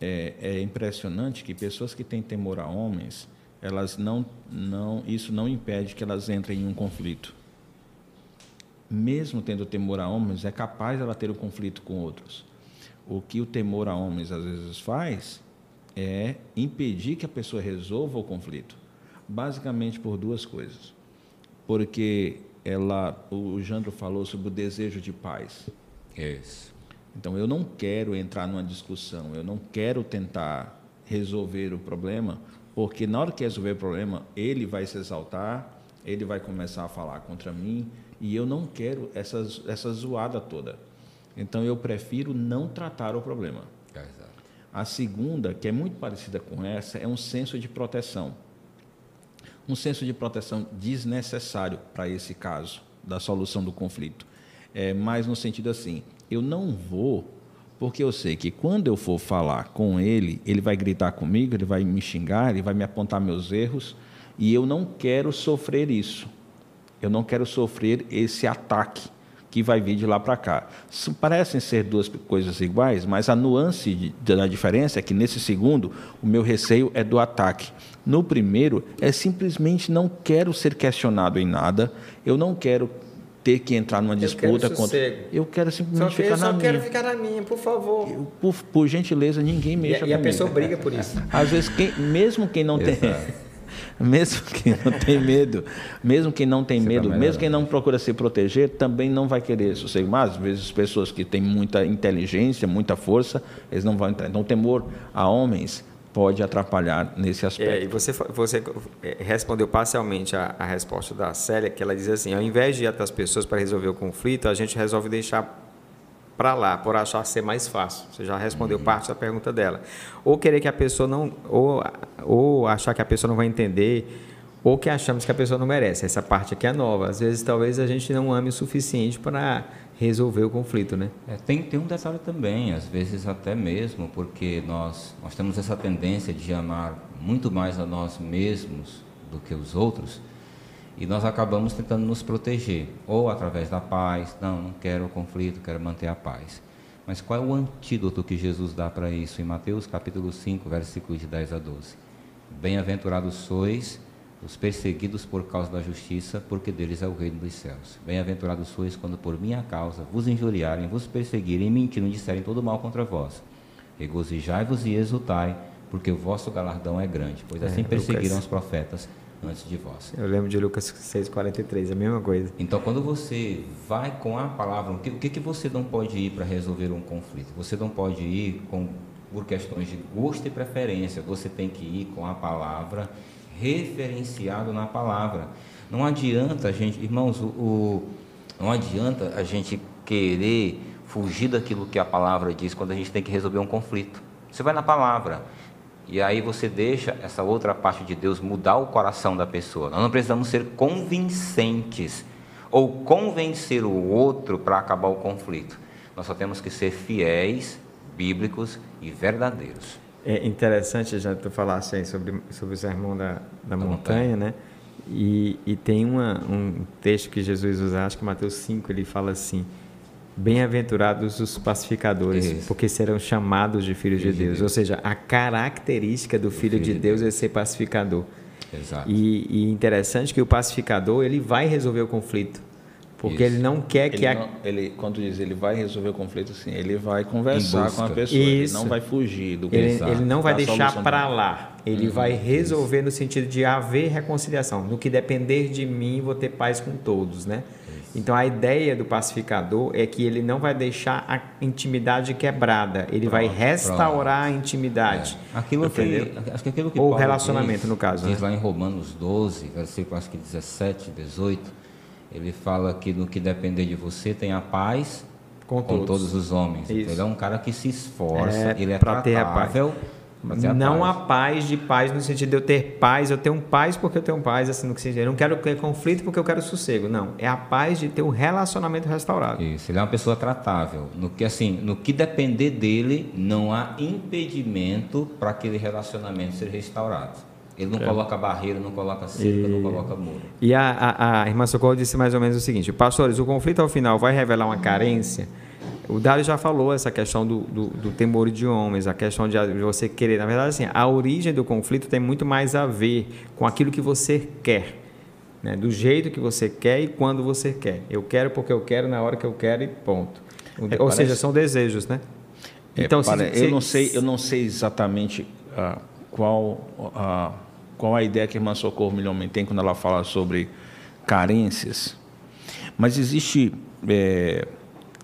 É, é impressionante que pessoas que têm temor a homens, elas não, não, isso não impede que elas entrem em um conflito. Mesmo tendo temor a homens, é capaz ela ter um conflito com outros. O que o temor a homens às vezes faz é impedir que a pessoa resolva o conflito, basicamente por duas coisas porque ela, o Jandro falou sobre o desejo de paz. isso. Então eu não quero entrar numa discussão, eu não quero tentar resolver o problema, porque na hora que resolver o problema, ele vai se exaltar, ele vai começar a falar contra mim, e eu não quero essa, essa zoada toda. Então eu prefiro não tratar o problema. Exato. A segunda, que é muito parecida com essa, é um senso de proteção. Um senso de proteção desnecessário para esse caso da solução do conflito. É mais no sentido assim, eu não vou, porque eu sei que quando eu for falar com ele, ele vai gritar comigo, ele vai me xingar, ele vai me apontar meus erros, e eu não quero sofrer isso. Eu não quero sofrer esse ataque que vai vir de lá para cá. Parecem ser duas coisas iguais, mas a nuance da diferença é que nesse segundo, o meu receio é do ataque. No primeiro, é simplesmente não quero ser questionado em nada, eu não quero ter que entrar numa disputa contra. Eu quero simplesmente que ficar na só quero minha. ficar na minha, por favor. Eu, por, por gentileza, ninguém E, mexa e a comigo. pessoa briga por isso. Às vezes, quem, mesmo quem não tem. Mesmo quem não tem medo, mesmo quem não tem Você tá medo, mesmo quem não procura se proteger, também não vai querer sossego. Mas, às vezes, pessoas que têm muita inteligência, muita força, eles não vão entrar. Então, o temor a homens pode atrapalhar nesse É, aspecto. e você, você é, respondeu parcialmente a, a resposta da Célia, que ela diz assim: ao invés de ir até as pessoas para resolver o conflito, a gente resolve deixar para lá, por achar ser mais fácil. Você já respondeu parte da pergunta dela. Ou querer que a pessoa não. Ou, ou achar que a pessoa não vai entender, ou que achamos que a pessoa não merece. Essa parte aqui é nova. Às vezes, talvez a gente não ame o suficiente para resolver o conflito, né? É, tem, tem um detalhe também, às vezes até mesmo, porque nós, nós temos essa tendência de amar muito mais a nós mesmos do que os outros, e nós acabamos tentando nos proteger, ou através da paz, não, não quero o conflito, quero manter a paz. Mas qual é o antídoto que Jesus dá para isso? Em Mateus capítulo 5, versículos de 10 a 12. Bem-aventurados sois os perseguidos por causa da justiça, porque deles é o reino dos céus. Bem-aventurados sois quando por minha causa vos injuriarem, vos perseguirem, mentindo, disserem todo mal contra vós. Regozijai-vos e exultai, porque o vosso galardão é grande, pois assim É, perseguiram Lucas. os profetas antes de vós. Eu lembro de Lucas 6,43, a mesma coisa. Então, quando você vai com a palavra, o que, o que, que você não pode ir para resolver um conflito? Você não pode ir com, por questões de gosto e preferência, você tem que ir com a palavra, referenciado na palavra. Não adianta, gente, irmãos, o, o- Não adianta a gente querer fugir daquilo que a palavra diz quando a gente tem que resolver um conflito. Você vai na palavra. E aí você deixa essa outra parte de Deus mudar o coração da pessoa. Nós não precisamos ser convincentes ou convencer o outro para acabar o conflito. Nós só temos que ser fiéis, bíblicos e verdadeiros. É interessante, já tu falasse aí sobre, sobre o sermão da, da, da montanha, montanha, né? E, e tem uma, um texto que Jesus usa, acho que Mateus 5, ele fala assim: Bem-aventurados os pacificadores, Isso. porque serão chamados de filhos filho de, Deus. de, Deus. Ou seja, a característica do, do filho, filho, de, Deus, Deus é ser pacificador. Exato. E, e interessante que o pacificador ele vai resolver o conflito. Porque Isso. ele não quer que ele, a... não, ele quando diz ele vai resolver o conflito assim, ele vai conversar com a pessoa, Isso. ele não vai fugir do ele, ele não vai deixar para lá. Ele uhum. vai resolver Isso. no sentido de haver reconciliação. No que depender de mim, vou ter paz com todos, né? Então a ideia do pacificador é que ele não vai deixar a intimidade quebrada, ele pronto, vai restaurar pronto. a intimidade. É. Aquilo entendeu? que, acho que aquilo que Ou Paulo relacionamento diz, no caso. Diz né? lá em Romanos 12, versículo acho que 17, 18, ele fala que no que depender de você tem a paz com, com todos. todos. os homens. Então, ele é um cara que se esforça, é, ele é tratável não a paz de paz no sentido de eu ter paz, eu tenho paz porque eu tenho paz, assim, no que sentido. Eu não quero ter conflito porque eu quero sossego. Não, é a paz de ter um relacionamento restaurado. Isso, ele é uma pessoa tratável. No que assim, no que depender dele, não há impedimento para aquele relacionamento ser restaurado. Ele não é. coloca barreira, não coloca cerca, e... não coloca muro. E a, a, a irmã Socorro disse mais ou menos o seguinte: Pastores, o conflito ao final vai revelar uma carência o Dário já falou essa questão do, do, do, temor de homens, a questão de você querer. Na verdade, assim, a origem do conflito tem muito mais a ver com aquilo que você quer, né? do jeito que você quer e quando você quer. Eu quero porque eu quero, na hora que eu quero e ponto. É, Ou parece... seja, são desejos, né? É, então, se, eu, não sei, eu não sei exatamente uh, qual, uh, qual a ideia que a irmã Socorro Milhomem tem quando ela fala sobre carências, mas existe. É,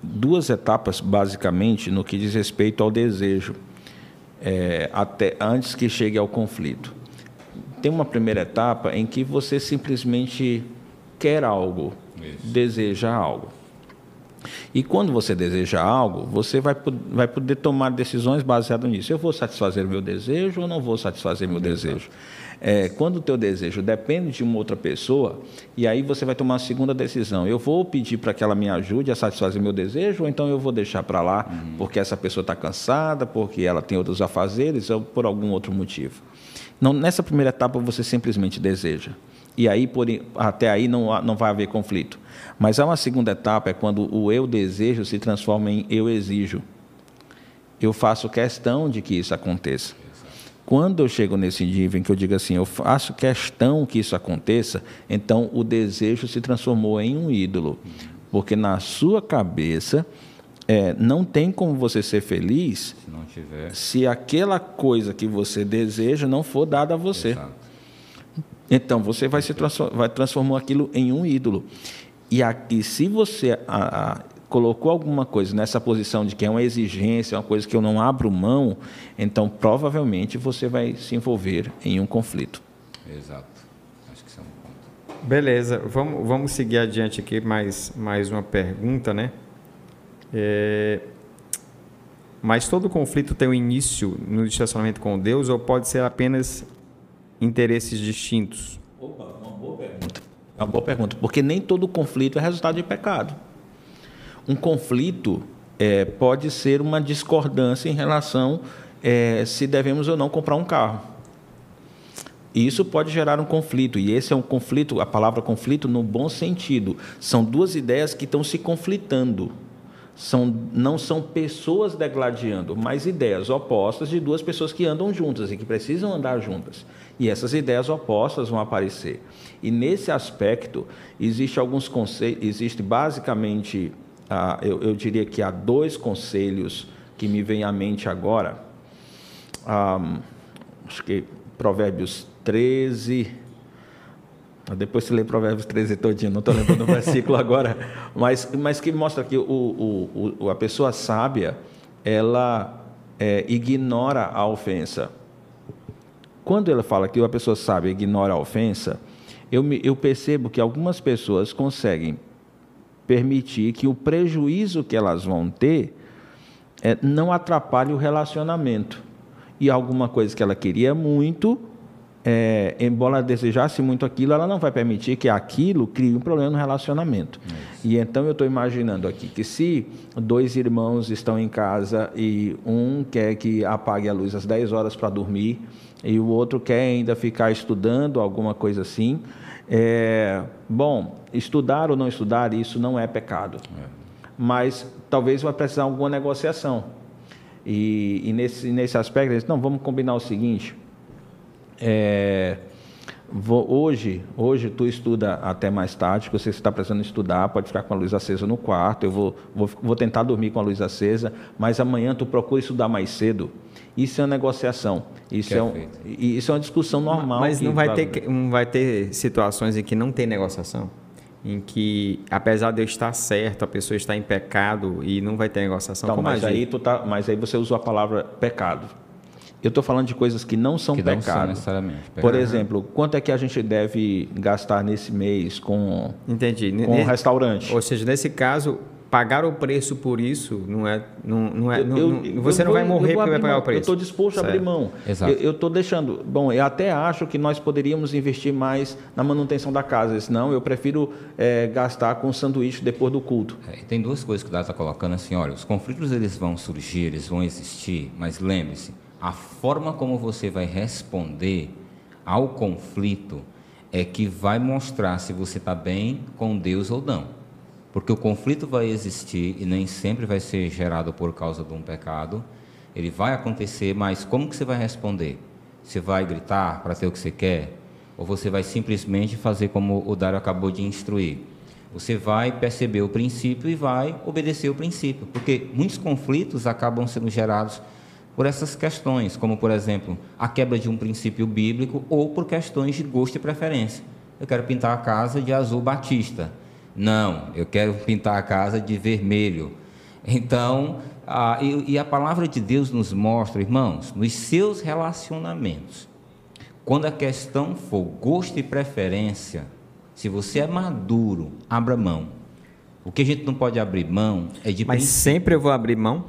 duas etapas, basicamente, no que diz respeito ao desejo, é, até antes que chegue ao conflito. Tem uma primeira etapa em que você simplesmente quer algo, Isso. deseja algo. E quando você deseja algo, você vai, vai poder tomar decisões baseadas nisso. Eu vou satisfazer o meu desejo ou não vou satisfazer meu desejo? É, quando o teu desejo depende de uma outra pessoa, e aí você vai tomar a segunda decisão. Eu vou pedir para que ela me ajude a satisfazer meu desejo, ou então eu vou deixar para lá uhum. porque essa pessoa está cansada, porque ela tem outros afazeres, ou por algum outro motivo. Não, nessa primeira etapa você simplesmente deseja. E aí, por, até aí, não, não vai haver conflito. Mas há uma segunda etapa, é quando o eu desejo se transforma em eu exijo. Eu faço questão de que isso aconteça. Quando eu chego nesse nível em que eu digo assim, eu faço questão que isso aconteça, então o desejo se transformou em um ídolo. Porque na sua cabeça é, não tem como você ser feliz se, se, aquela coisa que você deseja não for dada a você. Exato. Então você vai, se transform, vai transformar aquilo em um ídolo. E, aqui, se você a, a, colocou alguma coisa nessa posição de que é uma exigência, uma coisa que eu não abro mão, então provavelmente você vai se envolver em um conflito. Exato. Acho que isso é um ponto. Beleza, vamos, vamos seguir adiante aqui mais, mais uma pergunta, né? É... Mas todo conflito tem um início no estacionamento com Deus ou pode ser apenas interesses distintos? Opa, uma boa pergunta. Uma boa pergunta, porque nem todo conflito é resultado de pecado um conflito é, pode ser uma discordância em relação é, se devemos ou não comprar um carro. E isso pode gerar um conflito, e esse é um conflito, a palavra conflito no bom sentido. São duas ideias que estão se conflitando. São, não são pessoas degladiando, mas ideias opostas de duas pessoas que andam juntas e que precisam andar juntas. E essas ideias opostas vão aparecer. E nesse aspecto, existe alguns conceitos, existe basicamente ah, eu, eu, diria que há dois conselhos que me vêm à mente agora. Ah, acho que Provérbios 13. Depois você lê Provérbios 13 todinho, não estou lembrando o [LAUGHS] versículo agora, mas, mas que mostra que o, o, o a pessoa sábia, ela é, ignora a ofensa. Quando ela fala que a pessoa sábia ignora a ofensa, eu, me, eu percebo que algumas pessoas conseguem permitir que o prejuízo que elas vão ter é, não atrapalhe o relacionamento. E alguma coisa que ela queria muito, é, embora ela desejasse muito aquilo, ela não vai permitir que aquilo crie um problema no relacionamento. E então eu estou imaginando aqui que se dois irmãos estão em casa e um quer que apague a luz às 10 horas para dormir e o outro quer ainda ficar estudando, alguma coisa assim, é, bom, estudar ou não estudar, isso não é pecado. É. Mas talvez vai precisar de alguma negociação. E, e nesse, nesse aspecto, eles, não, vamos combinar o seguinte. É, vou, hoje, hoje tu estuda até mais tarde, você está precisando estudar, pode ficar com a luz acesa no quarto, eu vou, vou, vou tentar dormir com a luz acesa, mas amanhã tu procura estudar mais cedo. Isso é uma negociação. Isso é, um, isso é uma discussão normal. Mas não vai, ter, não vai ter situações em que não tem negociação? Em que, apesar de eu estar certo, a pessoa está em pecado e não vai ter negociação? Então, mas, aí tu tá, mas aí você usou a palavra pecado. Eu estou falando de coisas que não são que pecado. Não são necessariamente pecado. Por exemplo, quanto é que a gente deve gastar nesse mês com, Entendi. com um restaurante? Ou seja, nesse caso, pagar o preço por isso não é não, não é eu, não, eu, você não vai morrer porque vai pagar mão. o preço. Eu estou disposto certo. a abrir mão. Exato. Eu estou deixando. Bom, eu até acho que nós poderíamos investir mais na manutenção da casa. Senão eu prefiro é, gastar com sanduíche depois do culto. É, tem duas coisas que o Dado está colocando assim, olha, os conflitos eles vão surgir, eles vão existir, mas lembre-se, a forma como você vai responder ao conflito é que vai mostrar se você está bem com Deus ou não. Porque o conflito vai existir e nem sempre vai ser gerado por causa de um pecado. Ele vai acontecer, mas como que você vai responder? Você vai gritar para ter o que você quer? Ou você vai simplesmente fazer como o Dário acabou de instruir? Você vai perceber o princípio e vai obedecer o princípio. Porque muitos conflitos acabam sendo gerados por essas questões, como, por exemplo, a quebra de um princípio bíblico ou por questões de gosto e preferência. Eu quero pintar a casa de azul batista não, eu quero pintar a casa de vermelho. Então, a, e, e a palavra de Deus nos mostra, irmãos, nos seus relacionamentos, quando a questão for gosto e preferência, se você é maduro, abra mão. O que a gente não pode abrir mão é de. Mas sempre eu vou abrir mão?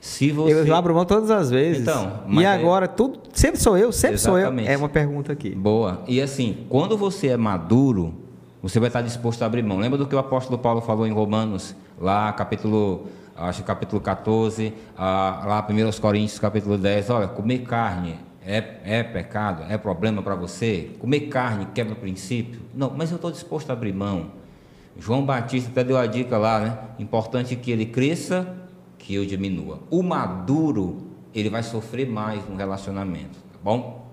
Se você... Eu abro mão todas as vezes. Então, e agora, tudo, sempre sou eu, sempre Exatamente. sou eu. É uma pergunta aqui. Boa. E assim, quando você é maduro, você vai estar disposto a abrir mão. Lembra do que o apóstolo Paulo falou em Romanos, lá capítulo, acho capítulo 14, lá 1 Coríntios capítulo 10, olha, comer carne é, é pecado, é problema para você? Comer carne quebra princípio? Não, mas eu estou disposto a abrir mão. João Batista até deu a dica lá, né? Importante que ele cresça, que eu diminua. O maduro, ele vai sofrer mais no relacionamento, tá bom?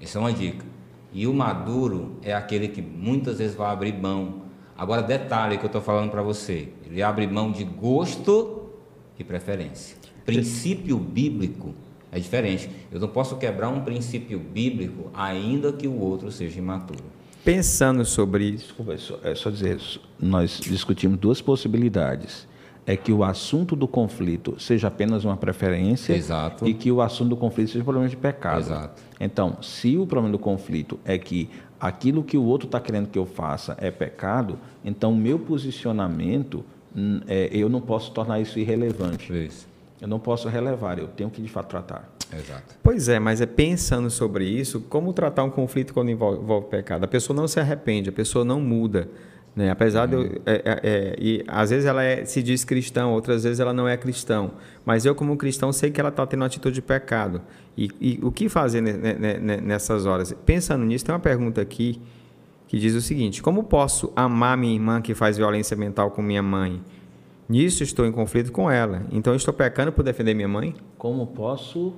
Essa é uma dica. E o maduro é aquele que muitas vezes vai abrir mão. Agora, detalhe que eu estou falando para você: ele abre mão de gosto e preferência. Princípio bíblico é diferente. Eu não posso quebrar um princípio bíblico ainda que o outro seja imaturo. Pensando sobre isso. É é só dizer, nós discutimos duas possibilidades é que o assunto do conflito seja apenas uma preferência Exato. e que o assunto do conflito seja um problema de pecado. Exato. Então, se o problema do conflito é que aquilo que o outro está querendo que eu faça é pecado, então meu posicionamento, hum, é, eu não posso tornar isso irrelevante. Isso. Eu não posso relevar, eu tenho que de fato tratar. Exato. Pois é, mas é pensando sobre isso, como tratar um conflito quando envolve, envolve pecado? A pessoa não se arrepende, a pessoa não muda. Né? Apesar uhum. de eu, é, é, é, e às vezes ela é, se diz cristão, outras vezes ela não é cristão. Mas eu, como cristão, sei que ela está tendo uma atitude de pecado. E, e o que fazer nessas horas? Pensando nisso, tem uma pergunta aqui que diz o seguinte: Como posso amar minha irmã que faz violência mental com minha mãe? Nisso estou em conflito com ela. Então estou pecando por defender minha mãe? Como posso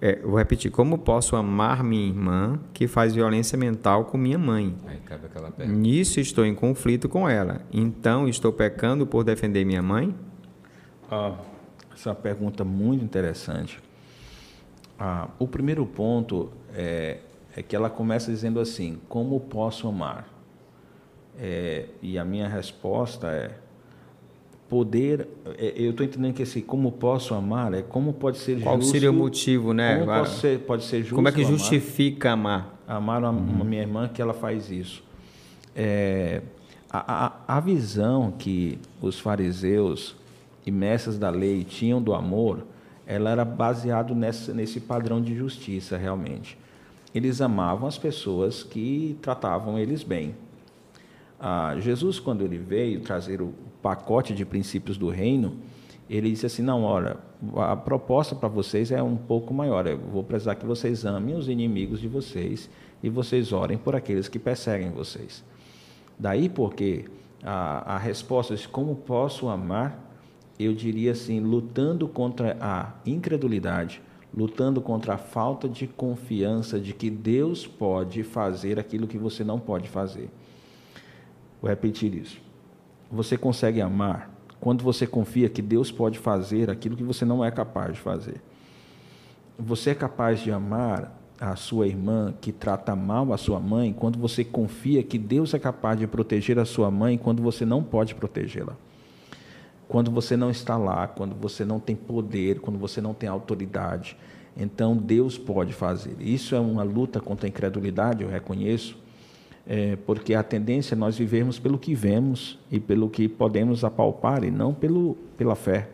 é, vou repetir. Como posso amar minha irmã que faz violência mental com minha mãe? Aí cabe aquela pergunta. Nisso estou em conflito com ela. Então estou pecando por defender minha mãe? Ah, essa é uma pergunta muito interessante. Ah, o primeiro ponto é, é, que ela começa dizendo assim: Como posso amar? É, e a minha resposta é: poder, é, eu estou entendendo que esse como posso amar é como pode ser Qual justo. Qual seria o motivo, né? Como pode ser, pode ser justo. Como é que justifica amar? Amar, amar uma, uhum. minha irmã que ela faz isso. É, A, a, a visão que os fariseus e mestres da lei tinham do amor, ela era baseado nesse, nesse padrão de justiça, realmente. Eles amavam as pessoas que tratavam eles bem. Ah, Jesus, quando ele veio trazer o pacote de princípios do reino, ele disse assim: Não, olha, a proposta para vocês é um pouco maior. Eu vou precisar que vocês amem os inimigos de vocês e vocês orem por aqueles que perseguem vocês. Daí porque a, a resposta de como posso amar, eu diria assim, lutando contra a incredulidade, lutando contra a falta de confiança de que Deus pode fazer aquilo que você não pode fazer. Vou repetir isso. Você consegue amar quando você confia que Deus pode fazer aquilo que você não é capaz de fazer. Você é capaz de amar a sua irmã que trata mal a sua mãe quando você confia que Deus é capaz de proteger a sua mãe quando você não pode protegê-la. Quando você não está lá, quando você não tem poder, quando você não tem autoridade. Então Deus pode fazer. Isso é uma luta contra a incredulidade, eu reconheço, é, porque a tendência é nós vivermos pelo que vemos e pelo que podemos apalpar e não pelo, pela fé.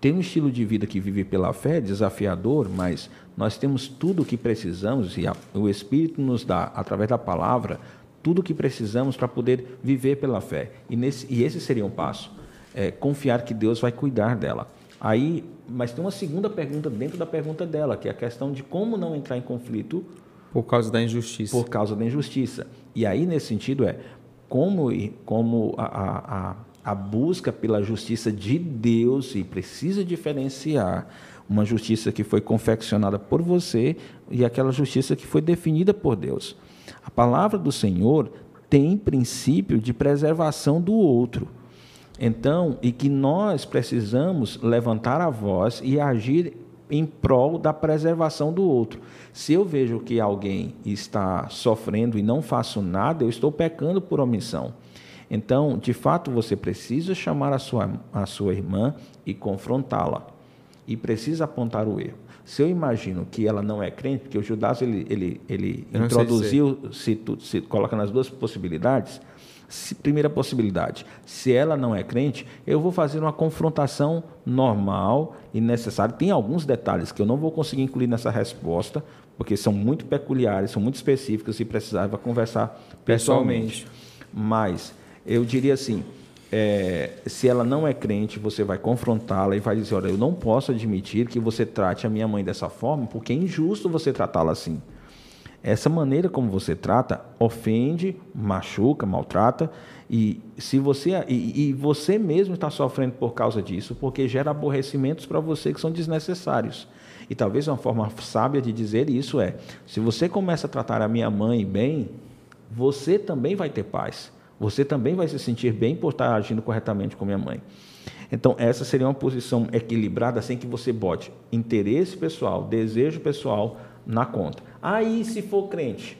Tem um estilo de vida que vive pela fé, desafiador, mas nós temos tudo o que precisamos e a, o Espírito nos dá, através da palavra, tudo o que precisamos para poder viver pela fé. E, nesse, e esse seria um passo. É, confiar que Deus vai cuidar dela. Aí, mas tem uma segunda pergunta dentro da pergunta dela, que é a questão de como não entrar em conflito por causa da injustiça. Por causa da injustiça. E aí, nesse sentido, é como, como a, a, a busca pela justiça de Deus, e precisa diferenciar uma justiça que foi confeccionada por você e aquela justiça que foi definida por Deus. A palavra do Senhor tem princípio de preservação do outro. Então, e que nós precisamos levantar a voz e agir em prol da preservação do outro. Se eu vejo que alguém está sofrendo e não faço nada, eu estou pecando por omissão. Então, de fato, você precisa chamar a sua, a sua irmã e confrontá-la e precisa apontar o erro. Se eu imagino que ela não é crente, porque o Judas ele, ele, ele introduziu, se, tu, se coloca nas duas possibilidades, se, primeira possibilidade, se ela não é crente, eu vou fazer uma confrontação normal e necessária. Tem alguns detalhes que eu não vou conseguir incluir nessa resposta, porque são muito peculiares, são muito específicos e precisava conversar pessoalmente. pessoalmente. Mas eu diria assim, é, se ela não é crente, você vai confrontá-la e vai dizer: Olha, eu não posso admitir que você trate a minha mãe dessa forma, porque é injusto você tratá-la assim. Essa maneira como você trata ofende, machuca, maltrata, e se você e, e você mesmo está sofrendo por causa disso, porque gera aborrecimentos para você que são desnecessários. E talvez uma forma sábia de dizer isso é: se você começa a tratar a minha mãe bem, você também vai ter paz. Você também vai se sentir bem por estar agindo corretamente com minha mãe. Então, essa seria uma posição equilibrada sem que você bote interesse pessoal, desejo pessoal na conta. Aí, se for crente,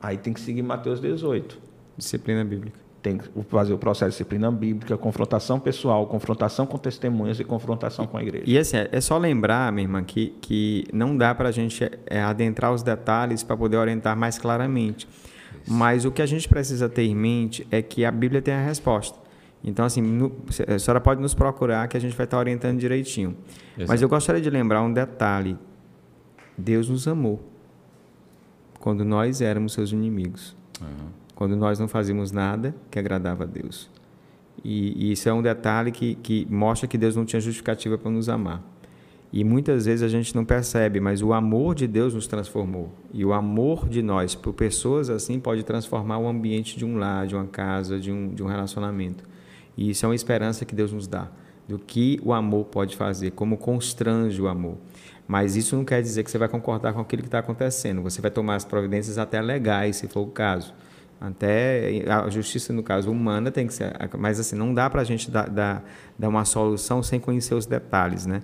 aí tem que seguir Mateus 18. Disciplina bíblica. Tem que fazer o processo de disciplina bíblica, confrontação pessoal, confrontação com testemunhas e confrontação com a igreja. E assim, é só lembrar, minha irmã, que, que não dá para a gente é, adentrar os detalhes para poder orientar mais claramente. Mas o que a gente precisa ter em mente é que a Bíblia tem a resposta. Então, assim, no, a senhora pode nos procurar que a gente vai estar orientando direitinho. Exato. Mas eu gostaria de lembrar um detalhe. Deus nos amou quando nós éramos seus inimigos. Uhum. Quando nós não fazíamos nada que agradava a Deus. E, e isso é um detalhe que, que mostra que Deus não tinha justificativa para nos amar. E muitas vezes a gente não percebe, mas o amor de Deus nos transformou. E o amor de nós por pessoas assim pode transformar o ambiente de um lar, de uma casa, de um, de um relacionamento. E isso é uma esperança que Deus nos dá, do que o amor pode fazer, como constrange o amor. Mas isso não quer dizer que você vai concordar com aquilo que está acontecendo. Você vai tomar as providências até legais, se for o caso. Até a justiça, no caso humana, tem que ser. Mas assim, não dá para a gente dar, dar, dar, uma solução sem conhecer os detalhes, né?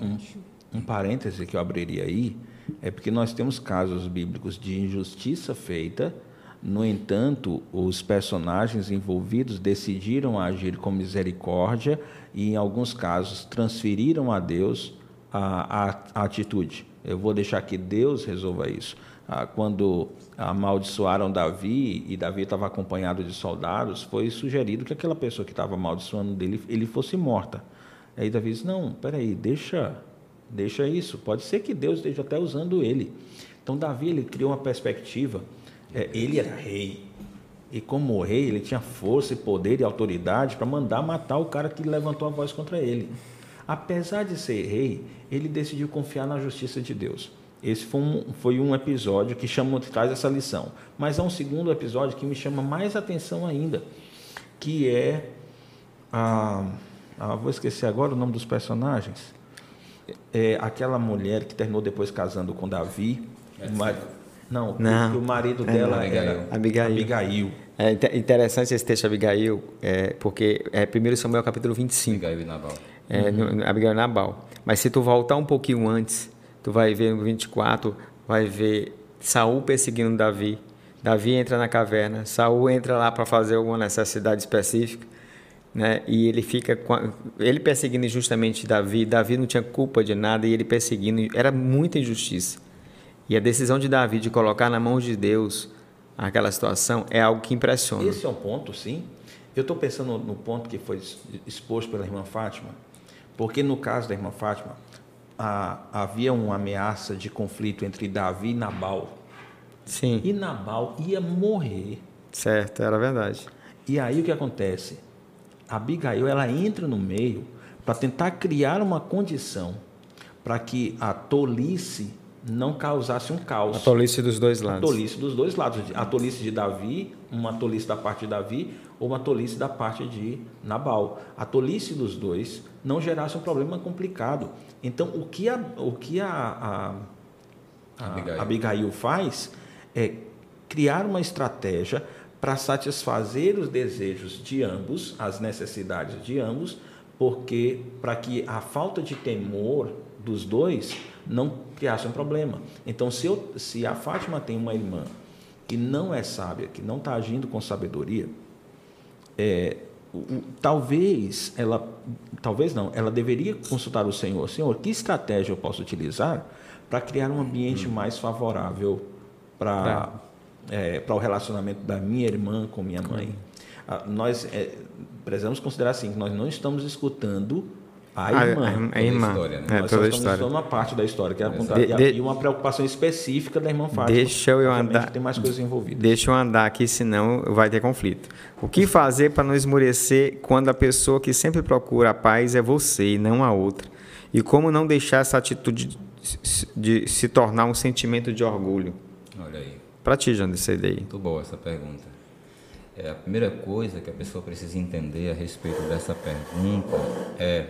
Um, um parêntese que eu abriria aí é porque nós temos casos bíblicos de injustiça feita, no entanto, os personagens envolvidos decidiram agir com misericórdia e, em alguns casos, transferiram a Deus a, a, a atitude. Eu vou deixar que Deus resolva isso. ah, quando amaldiçoaram Davi e Davi estava acompanhado de soldados, foi sugerido que aquela pessoa que estava amaldiçoando dele ele fosse morta. Aí Davi disse: Não, peraí, deixa, deixa isso. Pode ser que Deus esteja até usando ele. Então Davi ele criou uma perspectiva. É, ele era rei. E como rei, ele tinha força e poder e autoridade para mandar matar o cara que levantou a voz contra ele. Apesar de ser rei, ele decidiu confiar na justiça de Deus. Esse foi um, foi um episódio que chama, traz essa lição. Mas há um segundo episódio que me chama mais atenção ainda, que é a, a vou esquecer agora o nome dos personagens. É aquela mulher que terminou depois casando com Davi. É mar... Não, Não. o marido é, dela era Abigail. Abigail. É interessante esse texto Abigail, é, porque é 1 Samuel capítulo 25. Abigail e Nabal. É, uhum. Abigail Nabal. Mas se tu voltar um pouquinho antes, tu vai ver no 24, vai ver Saul perseguindo Davi. Davi entra na caverna, Saul entra lá para fazer alguma necessidade específica, né? E ele fica ele perseguindo injustamente Davi. Davi não tinha culpa de nada e ele perseguindo, era muita injustiça. E a decisão de Davi de colocar na mão de Deus aquela situação é algo que impressiona. Esse é um ponto, sim. Eu estou pensando no ponto que foi exposto pela irmã Fátima, porque no caso da irmã Fátima, a, havia uma ameaça de conflito entre Davi e Nabal. Sim. E Nabal ia morrer. Certo, era verdade. E aí o que acontece? A Abigail ela entra no meio para tentar criar uma condição para que a tolice não causasse um caos. A tolice dos dois lados. A tolice dos dois lados. A tolice de Davi, uma tolice da parte de Davi, ou uma tolice da parte de Nabal. A tolice dos dois não gerasse um problema complicado. Então, o que a, o que a, a, a Abigail. Abigail faz é criar uma estratégia para satisfazer os desejos de ambos, as necessidades de ambos, porque para que a falta de temor dos dois não criasse um problema. Então, se, eu, se a Fátima tem uma irmã que não é sábia, que não está agindo com sabedoria, é, talvez ela, talvez não, ela deveria consultar o Senhor. Senhor, que estratégia eu posso utilizar para criar um ambiente hum. mais favorável para é, para o relacionamento da minha irmã com minha mãe? Ah, nós é, precisamos considerar assim que nós não estamos escutando a ah, irmã. A, a irmã. História, né? é, Nós toda estamos estudando uma parte da história, que é apontar, de, de, e uma preocupação específica da irmã Fátima. Deixa eu andar. Tem mais coisas envolvidas. Deixa eu andar aqui, senão vai ter conflito. O que fazer para não esmorecer quando a pessoa que sempre procura a paz é você e não a outra? E como não deixar essa atitude de, de se tornar um sentimento de orgulho? Olha aí. Para ti, Jandir, daí. Muito boa essa pergunta. É, a primeira coisa que a pessoa precisa entender a respeito dessa pergunta é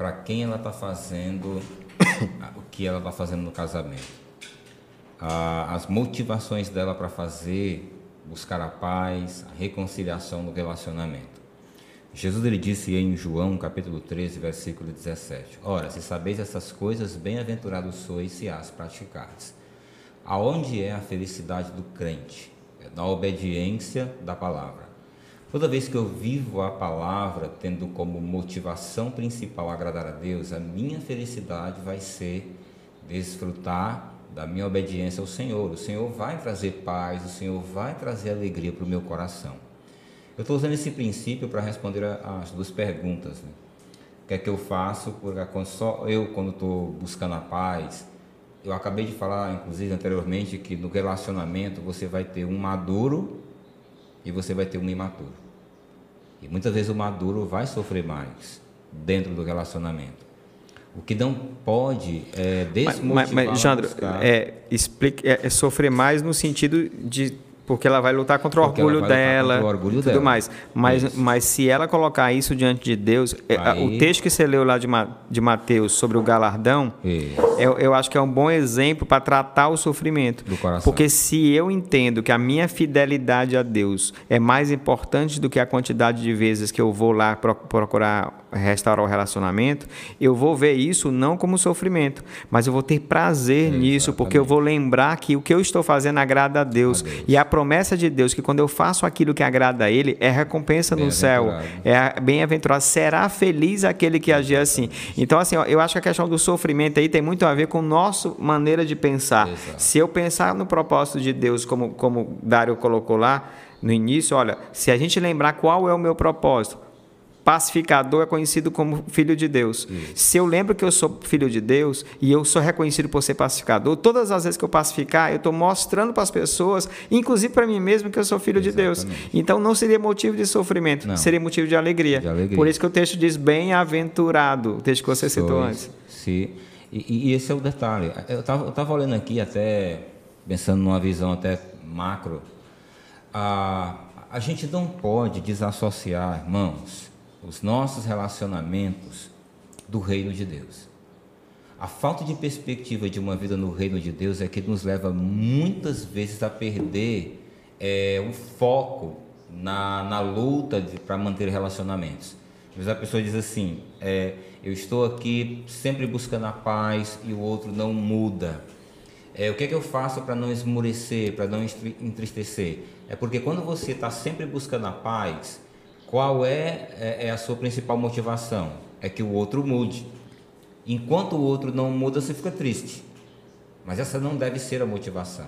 para quem ela está fazendo [COUGHS] o que ela está fazendo no casamento. as motivações dela para fazer, buscar a paz, a reconciliação no relacionamento. Jesus ele disse em João capítulo 13, versículo 17: Ora, se sabeis essas coisas, bem-aventurados sois se as praticardes. Aonde é a felicidade do crente? É na obediência da palavra. Toda vez que eu vivo a palavra tendo como motivação principal agradar a Deus, a minha felicidade vai ser desfrutar da minha obediência ao Senhor. O Senhor vai trazer paz, o Senhor vai trazer alegria para o meu coração. Eu estou usando esse princípio para responder as duas perguntas. Né? O que é que eu faço? Porque só eu, quando estou buscando a paz, eu acabei de falar, inclusive anteriormente, que no relacionamento você vai ter um maduro e você vai ter um imaturo. E muitas vezes o maduro vai sofrer mais dentro do relacionamento. O que não pode é desmotivar. Mas, mas, mas Jandro, é, explique, é, é sofrer mais no sentido de porque ela vai lutar contra o porque orgulho dela o orgulho e tudo dela. mais. Mas, mas se ela colocar isso diante de Deus, é, Aí... o texto que você leu lá de, de Mateus sobre o galardão, eu, eu acho que é um bom exemplo para tratar o sofrimento. Do coração. Porque se eu entendo que a minha fidelidade a Deus é mais importante do que a quantidade de vezes que eu vou lá procurar restaurar o relacionamento, eu vou ver isso não como sofrimento, mas eu vou ter prazer é, nisso, porque eu vou lembrar que o que eu estou fazendo agrada a Deus. A Deus. E a promessa de Deus que quando eu faço aquilo que agrada a Ele, é recompensa no céu. É bem-aventurado. Será feliz aquele que agir assim. Então, assim, ó, eu acho que a questão do sofrimento aí tem muito a ver com nossa maneira de pensar. Exato. Se eu pensar no propósito de Deus, como, como Dário colocou lá no início, olha, se a gente lembrar qual é o meu propósito, pacificador é conhecido como filho de Deus. Isso. Se eu lembro que eu sou filho de Deus e eu sou reconhecido por ser pacificador, todas as vezes que eu pacificar, eu estou mostrando para as pessoas, inclusive para mim mesmo, que eu sou filho Exatamente. de Deus. Então não seria motivo de sofrimento, não. seria motivo de alegria. de alegria. Por isso que o texto diz bem-aventurado, o texto que você Sois, citou antes. Sim. E, e, esse é o detalhe. Eu estava olhando aqui até, pensando numa visão até macro, a, a gente não pode desassociar, irmãos, os nossos relacionamentos do reino de Deus. A falta de perspectiva de uma vida no reino de Deus é que nos leva muitas vezes a perder é, o foco na, na luta para manter relacionamentos. Vezes a pessoa diz assim: é, Eu estou aqui sempre buscando a paz e o outro não muda. É, o que é que eu faço para não esmorecer, para não entristecer? É porque quando você está sempre buscando a paz, qual é, é, é, a sua principal motivação? É que o outro mude. Enquanto o outro não muda, você fica triste. Mas essa não deve ser a motivação.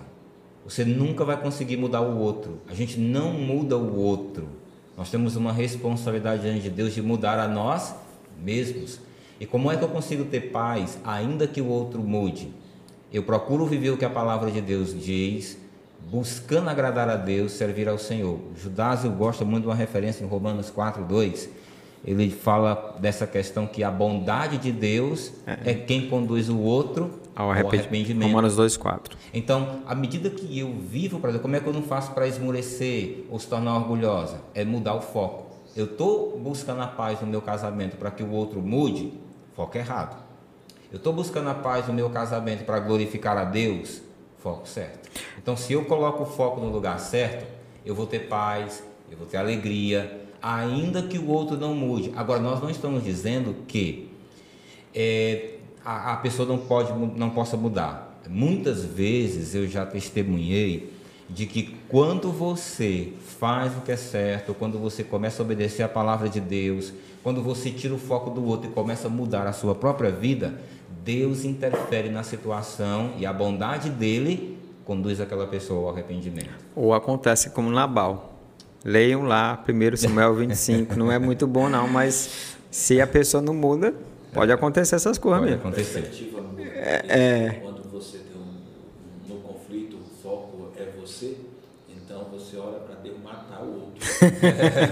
Você nunca vai conseguir mudar o outro. A gente não muda o outro. Nós temos uma responsabilidade diante de Deus de mudar a nós mesmos. E como é que eu consigo ter paz ainda que o outro mude? Eu procuro viver o que a palavra de Deus diz, buscando agradar a Deus, servir ao Senhor. Judásio gosta muito de uma referência em Romanos 4, 2. Ele fala dessa questão que a bondade de Deus é, é quem conduz o outro ao, arrependimento. Romanos 2, 4. Então, à medida que eu vivo para como é que eu não faço para esmorecer ou se tornar orgulhosa? É mudar o foco. Eu estou buscando a paz no meu casamento para que o outro mude, foco errado. Eu estou buscando a paz no meu casamento para glorificar a Deus, foco certo. Então, se eu coloco o foco no lugar certo, eu vou ter paz, eu vou ter alegria, ainda que o outro não mude. Agora, nós não estamos dizendo que é, a, a, pessoa não pode, não possa mudar. Muitas vezes eu já testemunhei de que quando você faz o que é certo, quando você começa a obedecer a palavra de Deus, quando você tira o foco do outro e começa a mudar a sua própria vida, Deus interfere na situação e a bondade dele conduz aquela pessoa ao arrependimento. Ou acontece como Nabal. Leiam lá, 1 Samuel 25. não é muito bom, não, mas se a pessoa não muda, pode acontecer essas coisas pode mesmo. acontecer. É, é. Quando você tem um, no conflito, o foco é você, então você ora para Deus matar o outro.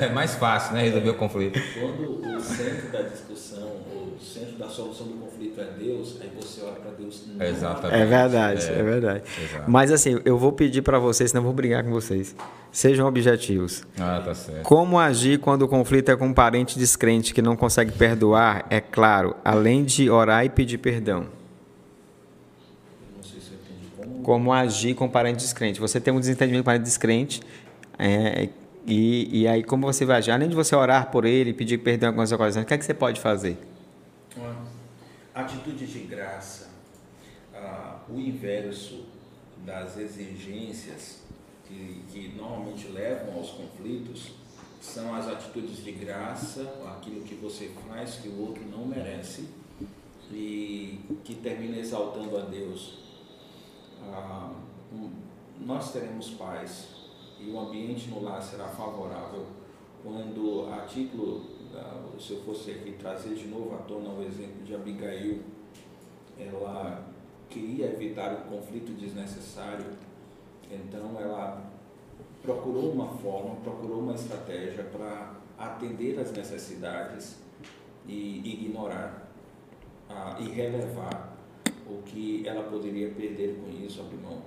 É mais fácil, né? Resolver o conflito. Quando o centro da discussão o centro da solução do conflito é Deus, aí você ora para Deus. Não Exatamente. É verdade, é, é verdade. Exato. Mas assim, eu vou pedir para vocês, senão eu vou brigar com vocês. Sejam objetivos. Ah, tá certo. Como agir quando o conflito é com um parente descrente que não consegue perdoar? É claro, além de orar e pedir perdão. Como. Agir com um parente descrente? Você tem um desentendimento com um parente descrente, é, e, e aí como você vai agir? Além de você orar por ele, pedir perdão em algumas ocasiões, o que é que você pode fazer? atitudes de graça, ah, o inverso das exigências que, que normalmente levam aos conflitos são as atitudes de graça, aquilo que você faz que o outro não merece e que termina exaltando a Deus. Ah, nós teremos paz e o ambiente no lar será favorável quando, a título se eu fosse aqui trazer de novo à tona o exemplo de Abigail, ela queria evitar um conflito desnecessário, então ela procurou uma forma, procurou uma estratégia para atender às necessidades e ignorar ah, e relevar o que ela poderia perder com isso, abrir mão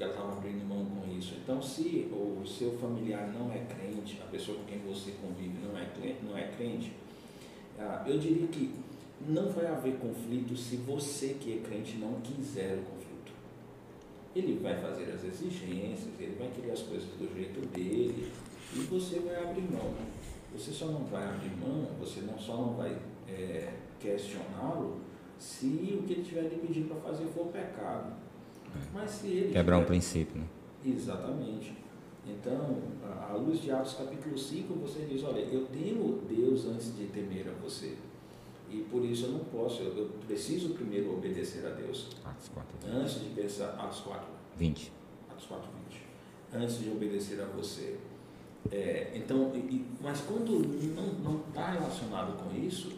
o que ela estava abrindo mão com isso. Então, se o seu familiar não é crente, a pessoa com quem você convive não é, não é crente, ah, eu diria que não vai haver conflito se você que é crente não quiser o conflito. Ele vai fazer as exigências, ele vai querer as coisas do jeito dele e você vai abrir mão. Você só não vai abrir mão, você não, só não vai é, questioná-lo se o que ele tiver lhe pedir para fazer for pecado. Se ele Quebrar um princípio, né? Exatamente. Então, à luz de Atos capítulo 5, você diz, olha, eu temo Deus antes de temer a você. E por isso eu não posso, eu, eu preciso primeiro obedecer a Deus. Atos 4. Antes de pensar, Atos 4. 20. Atos 4, 20. Antes de obedecer a você. É, então, e, mas quando não está relacionado com isso,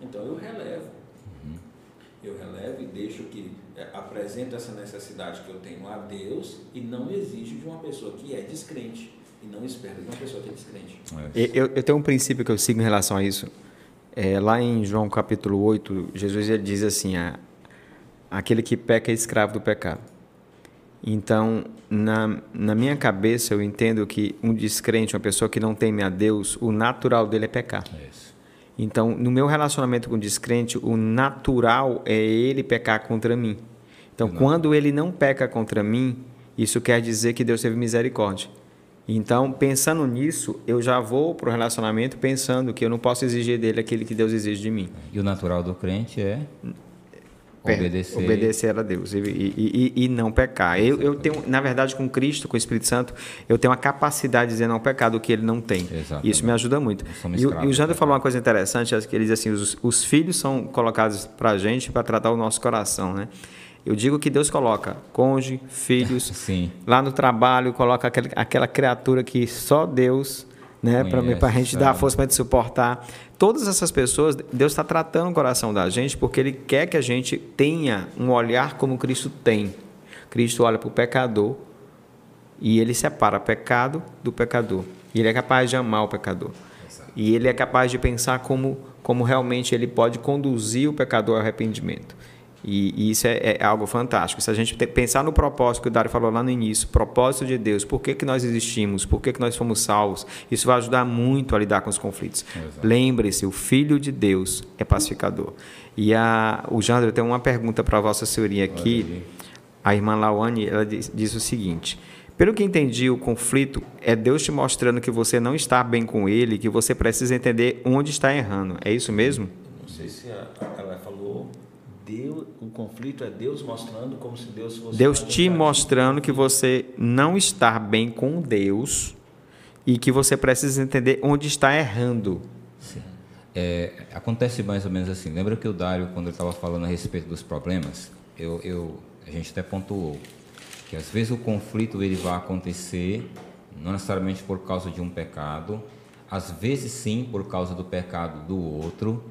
então eu relevo. Uhum. Eu relevo e deixo que é, apresento essa necessidade que eu tenho a Deus e não exijo de uma pessoa que é descrente. E não espero de uma pessoa que é descrente. É. Eu, eu tenho um princípio que eu sigo em relação a isso. É, lá em João capítulo 8, Jesus ele diz assim: a, aquele que peca é escravo do pecado. Então, na, na minha cabeça, eu entendo que um descrente, uma pessoa que não teme a Deus, o natural dele é pecar. Isso. Então, no meu relacionamento com o descrente, o natural é ele pecar contra mim. Então, não. quando ele não peca contra mim, isso quer dizer que Deus teve misericórdia. Então, pensando nisso, eu já vou para o relacionamento pensando que eu não posso exigir dele aquilo que Deus exige de mim. E o natural do crente é obedecer, obedecer a Deus e, e, e, e não pecar. Eu, eu, tenho, na verdade, com Cristo, com o Espírito Santo, eu tenho a capacidade de dizer não pecar do que ele não tem. Exatamente. Isso me ajuda muito. E, e, o Jander falou uma coisa interessante, que ele diz assim, os, os filhos são colocados para a gente para tratar o nosso coração, né? Eu digo que Deus coloca cônjuge, filhos, [LAUGHS] Sim. lá no trabalho, coloca aquele, aquela criatura que só Deus né, para a gente dar força para a suportar. Todas essas pessoas, Deus está tratando o coração da gente porque Ele quer que a gente tenha um olhar como Cristo tem. Cristo olha para o pecador e Ele separa pecado do pecador. E Ele é capaz de amar o pecador. Exato. E Ele é capaz de pensar como, como realmente Ele pode conduzir o pecador ao arrependimento. E, e isso é, é, algo fantástico. Se a gente pensar no propósito que o Dário falou lá no início, propósito de Deus, por que, que nós existimos, por que, que nós fomos salvos, isso vai ajudar muito a lidar com os conflitos. Lembre-se, o Filho de Deus é pacificador. E a, o Jandro tem uma pergunta para a Vossa Senhoria aqui. A irmã Lawane ela diz, diz o seguinte. Pelo que entendi, o conflito é Deus te mostrando que você não está bem com Ele, que você precisa entender onde está errando. É isso mesmo? Não sei se ela falou Deus, o conflito é Deus mostrando como se Deus fosse. Deus te mostrando que você não está bem com Deus e que você precisa entender onde está errando. Sim. É, acontece mais ou menos assim. Lembra que o Dário, quando ele estava falando a respeito dos problemas, eu, eu, a gente até pontuou que às vezes o conflito ele vai acontecer não necessariamente por causa de um pecado, às vezes sim por causa do pecado do outro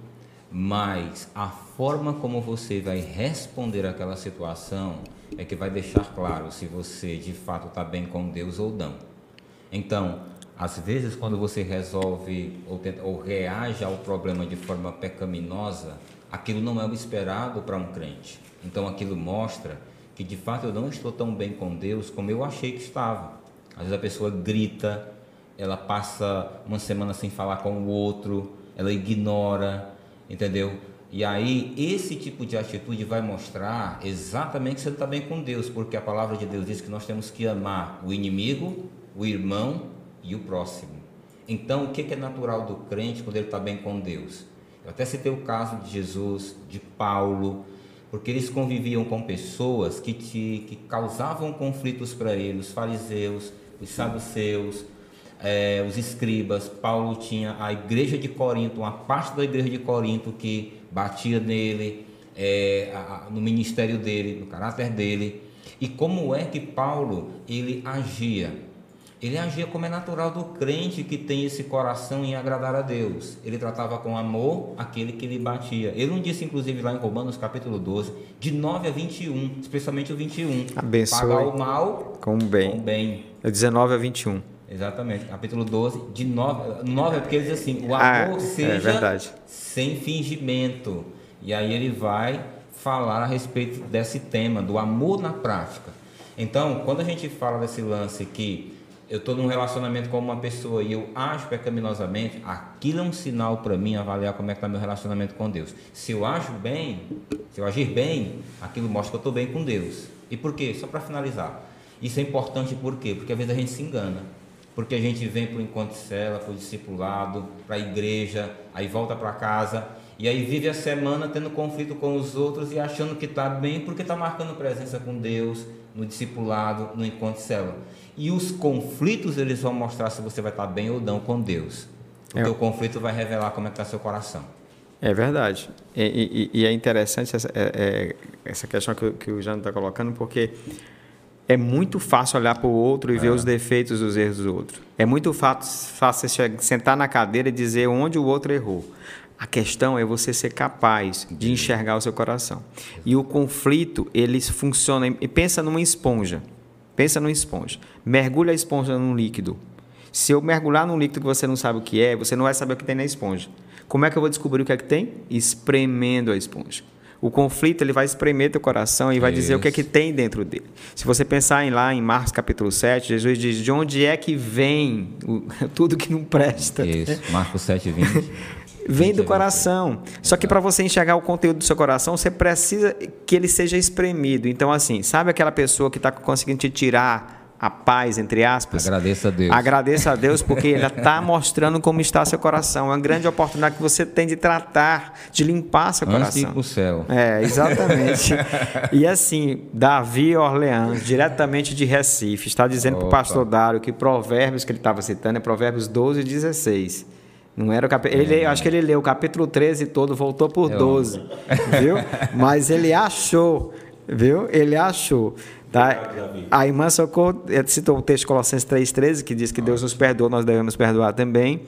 mas a forma como você vai responder àquela situação é que vai deixar claro se você de fato está bem com Deus ou não. Então, às vezes, quando você resolve ou, tenta, ou reage ao problema de forma pecaminosa, aquilo não é o esperado para um crente. Então, aquilo mostra que de fato eu não estou tão bem com Deus como eu achei que estava. Às vezes a pessoa grita, ela passa uma semana sem falar com o outro, ela ignora, entendeu? E aí, esse tipo de atitude vai mostrar exatamente que você está bem com Deus, porque a palavra de Deus diz que nós temos que amar o inimigo, o irmão e o próximo. Então, o que é natural do crente quando ele está bem com Deus? Eu até citei o caso de Jesus, de Paulo, porque eles conviviam com pessoas que, te, que causavam conflitos para eles, os fariseus, os saduceus, é, os escribas, Paulo tinha a igreja de Corinto, uma parte da igreja de Corinto que batia nele, é, a, no ministério dele, no caráter dele. E como é que Paulo ele agia? Ele agia como é natural do crente que tem esse coração em agradar a Deus. Ele tratava com amor aquele que lhe batia. Ele não disse, inclusive, lá em Romanos capítulo 12, de 9 a 21, especialmente o 21. Abençoe Pagar o mal com o bem. Com bem. 19 a 21. Exatamente, capítulo 12, de 9, 9 é porque ele diz assim, o ah, amor ah, seja é sem fingimento. E aí ele vai falar a respeito desse tema, do amor na prática. Então, quando a gente fala desse lance que eu estou num relacionamento com uma pessoa e eu acho pecaminosamente, aquilo é um sinal para mim avaliar como é que está meu relacionamento com Deus. Se eu acho bem, se eu agir bem, aquilo mostra que eu estou bem com Deus. E por quê? Só para finalizar. Isso é importante por quê? Porque às vezes a gente se engana porque a gente vem para o encontro de cela, para o discipulado, para a igreja, aí volta para casa E aí vive a semana tendo conflito com os outros e achando que está bem porque está marcando presença com Deus, no discipulado, no encontro de célula. E os conflitos eles vão mostrar se você vai estar tá bem ou não com Deus. Porque é. o conflito vai revelar como é que está seu coração. É verdade. E, e, e é interessante essa, é, é, essa questão que, que o Jano está colocando, porque é muito fácil olhar para o outro e ver é. os defeitos os erros do outro. É muito fácil sentar na cadeira e dizer onde o outro errou. A questão é você ser capaz de enxergar o seu coração. E o conflito, eles funcionam. E pensa numa esponja. Pensa numa esponja. Mergulha a esponja num líquido. Se eu mergulhar num líquido que você não sabe o que é, você não vai saber o que tem na esponja. Como é que eu vou descobrir o que é que tem? Espremendo a esponja. O conflito ele vai espremer teu coração e vai Isso. dizer o que é que tem dentro dele. Se você pensar em lá em Marcos capítulo 7, Jesus diz: "De onde é que vem o, [LAUGHS] tudo que não presta?" Isso. Marcos 7, 20. [LAUGHS] vem do coração. Só que para você enxergar o conteúdo do seu coração, você precisa que ele seja espremido. Então, assim, sabe aquela pessoa que está conseguindo te tirar a paz, entre aspas. Agradeça a Deus. Agradeça a Deus, porque Ele está mostrando como está seu coração. É uma grande oportunidade que você tem de tratar, de limpar seu Antes coração. De ir pro céu. É, exatamente. e assim, Davi Orleans, diretamente de Recife, está dizendo para o pastor Dário que provérbios que ele estava citando é provérbios 12 e 16. Não era o capítulo. Ele, é. Acho que ele leu o capítulo 13 todo, voltou por é 12. Viu? [LAUGHS] Mas ele achou. Viu? Ele achou. Tá? A irmã Socorro eh, citou o texto de Colossenses 3,13, que diz que Deus nos perdoa, nós devemos perdoar também.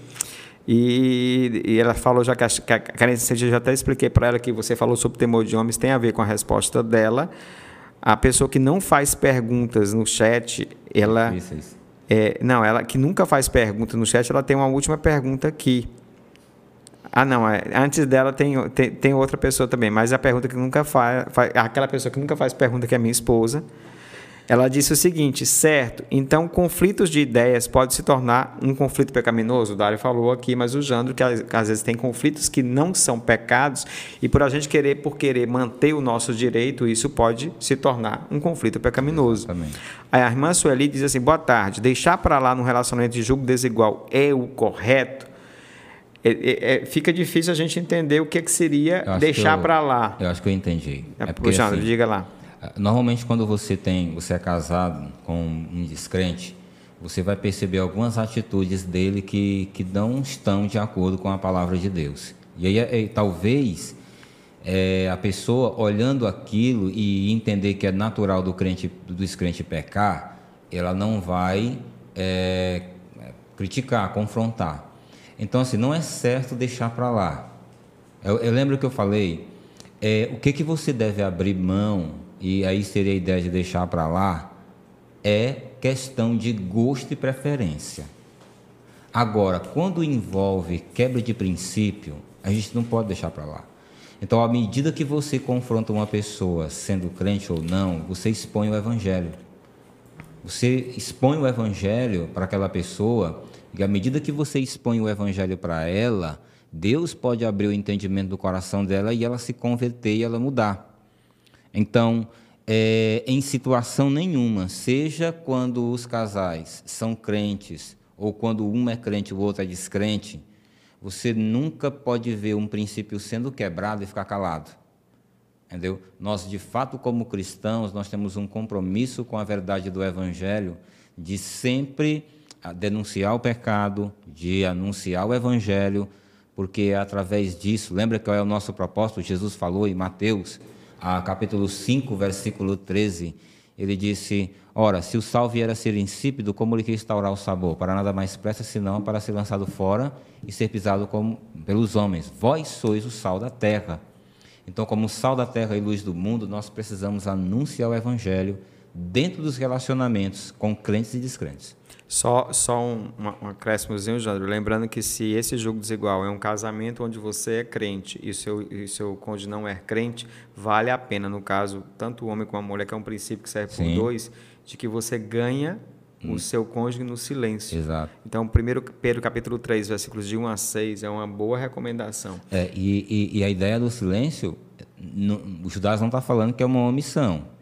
E, e ela falou, já que a, que a carência, eu já até expliquei para ela que você falou sobre temor de homens, tem a ver com a resposta dela. A pessoa que não faz perguntas no chat, ela. É, não, ela que nunca faz pergunta no chat, ela tem uma última pergunta aqui. Ah, não, é, antes dela tem, tem, tem, outra pessoa também, mas a pergunta que nunca faz, faz, aquela pessoa que nunca faz pergunta, que é minha esposa, ela disse o seguinte, certo, então conflitos de ideias pode se tornar um conflito pecaminoso? O Dário falou aqui, mas o Jandro, que às vezes tem conflitos que não são pecados, e por a gente querer, por querer manter o nosso direito, isso pode se tornar um conflito pecaminoso. Exatamente. Aí a irmã Sueli diz assim, boa tarde, deixar para lá no relacionamento de julgo desigual é o correto? É, é, é, fica difícil a gente entender o que, que seria deixar para lá. Eu acho que eu entendi. É, é porque, Jandro, assim, diga lá. Normalmente, quando você tem, você é casado com um descrente, você vai perceber algumas atitudes dele que, que não estão de acordo com a palavra de Deus. E aí, é, talvez é, a pessoa olhando aquilo e entender que é natural do crente, do descrente pecar, ela não vai é, criticar, confrontar. Então, assim, não é certo deixar para lá. Eu, eu, lembro que eu falei, é, o que, que você deve abrir mão e aí seria a ideia de deixar para lá, é questão de gosto e preferência. Agora, quando envolve quebra de princípio, a gente não pode deixar para lá. Então, à medida que você confronta uma pessoa, sendo crente ou não, você expõe o evangelho. Você expõe o evangelho para aquela pessoa, e à medida que você expõe o evangelho para ela, Deus pode abrir o entendimento do coração dela e ela se converter e ela mudar. Então, é, em situação nenhuma, seja quando os casais são crentes ou quando um é crente e o outro é descrente, você nunca pode ver um princípio sendo quebrado e ficar calado. Entendeu? Nós, de fato, como cristãos, nós temos um compromisso com a verdade do Evangelho de sempre ah, denunciar o pecado, de anunciar o Evangelho, porque é através disso, lembra qual é o nosso propósito? Jesus falou em Mateus a capítulo 5, versículo 13, ele disse: Ora, se o sal vier a ser insípido, como lhe restaurar o sabor? Para nada mais presta senão para ser lançado fora e ser pisado como, pelos homens. Vós sois o sal da terra. Então, como sal da terra e luz do mundo, nós precisamos anunciar o evangelho dentro dos relacionamentos com crentes e descrentes. Só, só um, um acréscimozinho, Jandro. Lembrando que se esse jogo desigual é um casamento onde você é crente e o seu, e seu cônjuge não é crente, vale a pena, no caso, tanto o homem como a mulher, que é um princípio que serve Sim. por dois, de que você ganha hum. o seu cônjuge no silêncio. Exato. Então, 1 Pedro capítulo 3, versículos de 1 a 6, é uma boa recomendação. É, e, e, e a ideia do silêncio, no, o Judas não está falando que é uma omissão.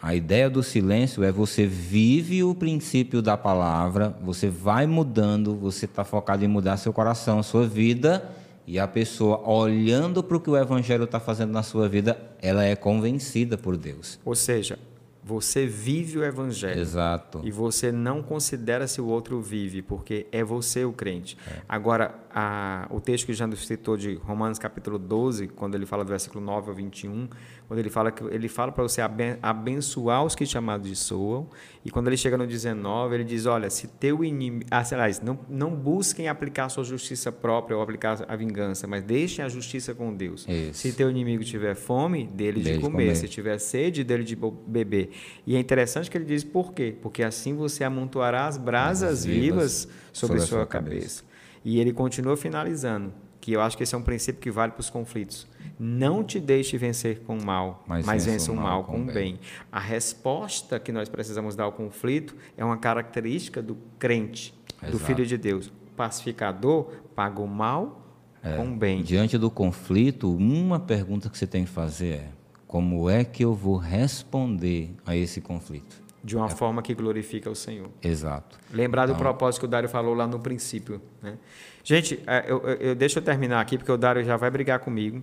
A ideia do silêncio é você vive o princípio da palavra, você vai mudando, você está focado em mudar seu coração, sua vida, E a pessoa, olhando para o que o Evangelho está fazendo na sua vida, ela é convencida por Deus. Ou seja, você vive o Evangelho. Exato. E você não considera se o outro vive, porque é você o crente. É. Agora, a, o texto que já nos citou de Romanos capítulo 12, quando ele fala do versículo 9 ao 21, quando ele fala que ele fala para você abençoar os que chamados de soam, e quando ele chega no 19, ele diz: Olha, se teu inimigo. Ah, aliás, não, não busquem aplicar a sua justiça própria ou aplicar a vingança, mas deixem a justiça com Deus. Isso. Se teu inimigo tiver fome, dele de comer. comer. Se tiver sede, dele de beber. E é interessante que ele diz por quê? Porque assim você amontoará as brasas vivas, vivas sobre, sobre sua cabeça. cabeça. E ele continua finalizando, que eu acho que esse é um princípio que vale para os conflitos. Não te deixe vencer com o mal, mas, mas vença o mal com o bem. bem. A resposta que nós precisamos dar ao conflito é uma característica do crente, Exato. do filho de Deus. O pacificador paga o mal é, com o bem. Diante do conflito, uma pergunta que você tem que fazer é: como é que eu vou responder a esse conflito? De uma é. forma que glorifica o Senhor. Exato. Lembrar do então, propósito que o Dário falou lá no princípio. Né? Gente, é, eu, eu, eu, deixa eu terminar aqui, porque o Dário já vai brigar comigo.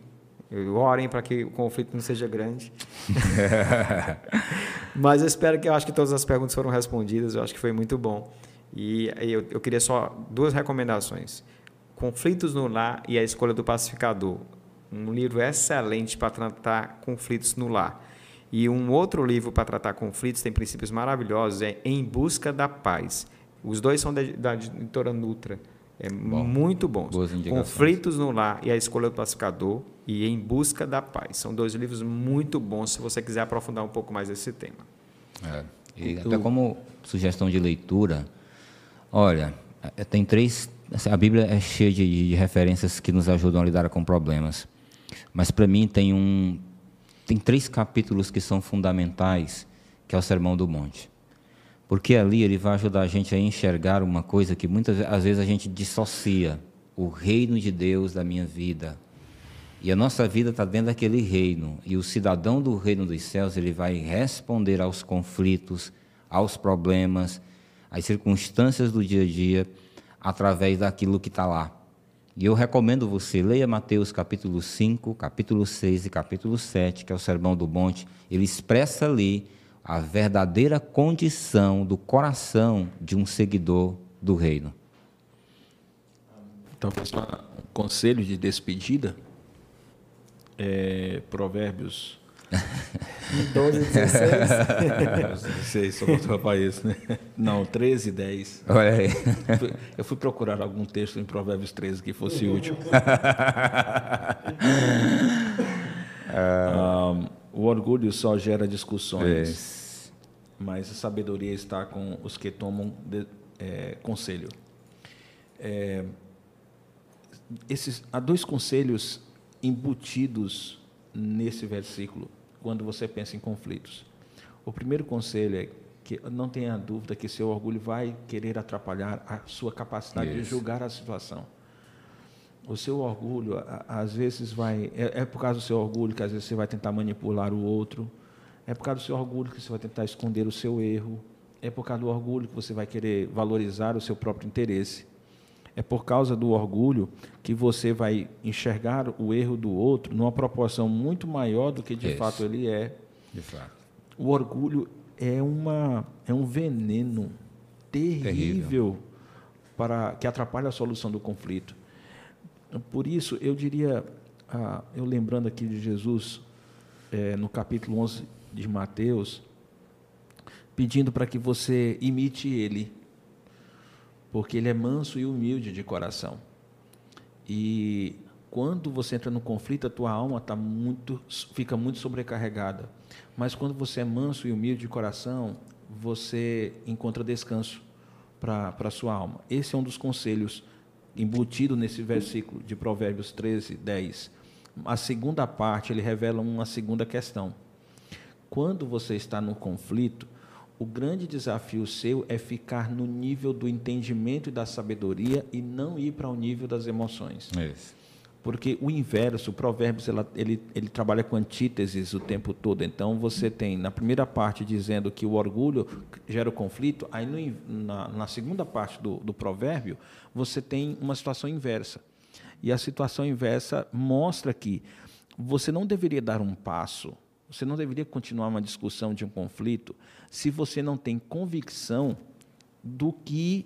Eu, orem para que o conflito não seja grande. [LAUGHS] Mas eu espero que eu acho que todas as perguntas foram respondidas. Eu acho que foi muito bom. E eu, eu queria só duas recomendações: Conflitos no Lar e a Escolha do Pacificador. Um livro excelente para tratar conflitos no lar. E um outro livro para tratar conflitos, tem princípios maravilhosos, é Em Busca da Paz. Os dois são da, da editora Nutra. É Bom, muito bons. Conflitos no Lar e a Escolha do Pacificador e Em Busca da Paz. São dois livros muito bons se você quiser aprofundar um pouco mais esse tema. É. E até como sugestão de leitura, olha, é, tem três. Assim, a Bíblia é cheia de, de referências que nos ajudam a lidar com problemas. Mas para mim tem um, tem três capítulos que são fundamentais, que é o Sermão do Monte. Porque ali ele vai ajudar a gente a enxergar uma coisa que muitas às vezes a gente dissocia, o reino de Deus da minha vida. E a nossa vida está dentro daquele reino. E o cidadão do reino dos céus, ele vai responder aos conflitos, aos problemas, às circunstâncias do dia a dia, através daquilo que está lá. E eu recomendo você, leia Mateus capítulo 5, capítulo 6 e capítulo 7, que é o Sermão do Monte. Ele expressa ali a verdadeira condição do coração de um seguidor do reino. Então, um conselho de despedida, é, Provérbios 12, 16. 16, só botou para isso, né? Não, 13, 10. Olha aí. Eu fui procurar algum texto em Provérbios 13 que fosse útil. um, o orgulho só gera discussões, mas a sabedoria está com os que tomam de, é, conselho. É, esses, há dois conselhos embutidos nesse versículo quando você pensa em conflitos. O primeiro conselho é que não tenha dúvida que seu orgulho vai querer atrapalhar a sua capacidade Isso. de julgar a situação. O seu orgulho, às vezes, vai. É, é, por causa do seu orgulho que às vezes você vai tentar manipular o outro. É por causa do seu orgulho que você vai tentar esconder o seu erro. É por causa do orgulho que você vai querer valorizar o seu próprio interesse. É por causa do orgulho que você vai enxergar o erro do outro numa proporção muito maior do que de fato ele é. De fato. O orgulho é, uma, é um veneno terrível, terrível. para que atrapalha a solução do conflito. Por isso, eu diria, ah, eu lembrando aqui de Jesus, é, no capítulo 11 de Mateus, pedindo para que você imite ele porque ele é manso e humilde de coração. E quando você entra no conflito, a tua alma tá muito, fica muito sobrecarregada. Mas quando você é manso e humilde de coração, você encontra descanso para a sua alma. Esse é um dos conselhos embutido nesse versículo de Provérbios 13, 10. A segunda parte, ele revela uma segunda questão. Quando você está no conflito, o grande desafio seu é ficar no nível do entendimento e da sabedoria e não ir para o nível das emoções. Isso. Porque o inverso, o Provérbios, ela, ele, ele trabalha com antíteses o tempo todo. Então, você tem, na primeira parte, dizendo que o orgulho gera o conflito, aí no, na, na segunda parte do, do provérbio, você tem uma situação inversa. E a situação inversa mostra que você não deveria dar um passo, você não deveria continuar uma discussão de um conflito se você não tem convicção do que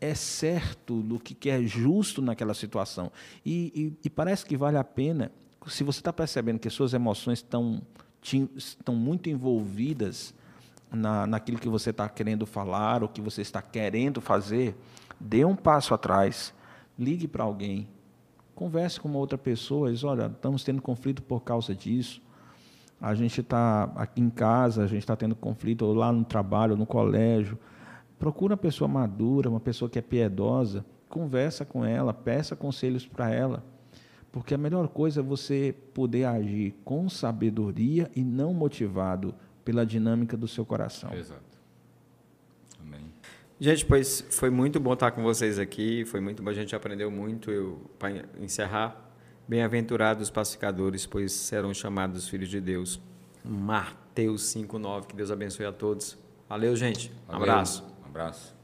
é certo, do que é justo naquela situação. E, e, e parece que vale a pena, se você está percebendo que suas emoções estão, estão muito envolvidas na, naquilo que você está querendo falar, ou que você está querendo fazer, dê um passo atrás, ligue para alguém, converse com uma outra pessoa, diz, olha, estamos tendo conflito por causa disso, a gente está aqui em casa, a gente está tendo conflito ou lá no trabalho, no colégio. Procura uma pessoa madura, uma pessoa que é piedosa, conversa com ela, peça conselhos para ela. Porque a melhor coisa é você poder agir com sabedoria e não motivado pela dinâmica do seu coração. Exato. Amém. Gente, pois foi muito bom estar com vocês aqui, foi muito bom, a gente aprendeu muito. Para encerrar, Bem-aventurados os pacificadores, pois serão chamados filhos de Deus. Mateus 5:9. Que Deus abençoe a todos. Valeu, gente. Um Valeu. abraço. Um abraço.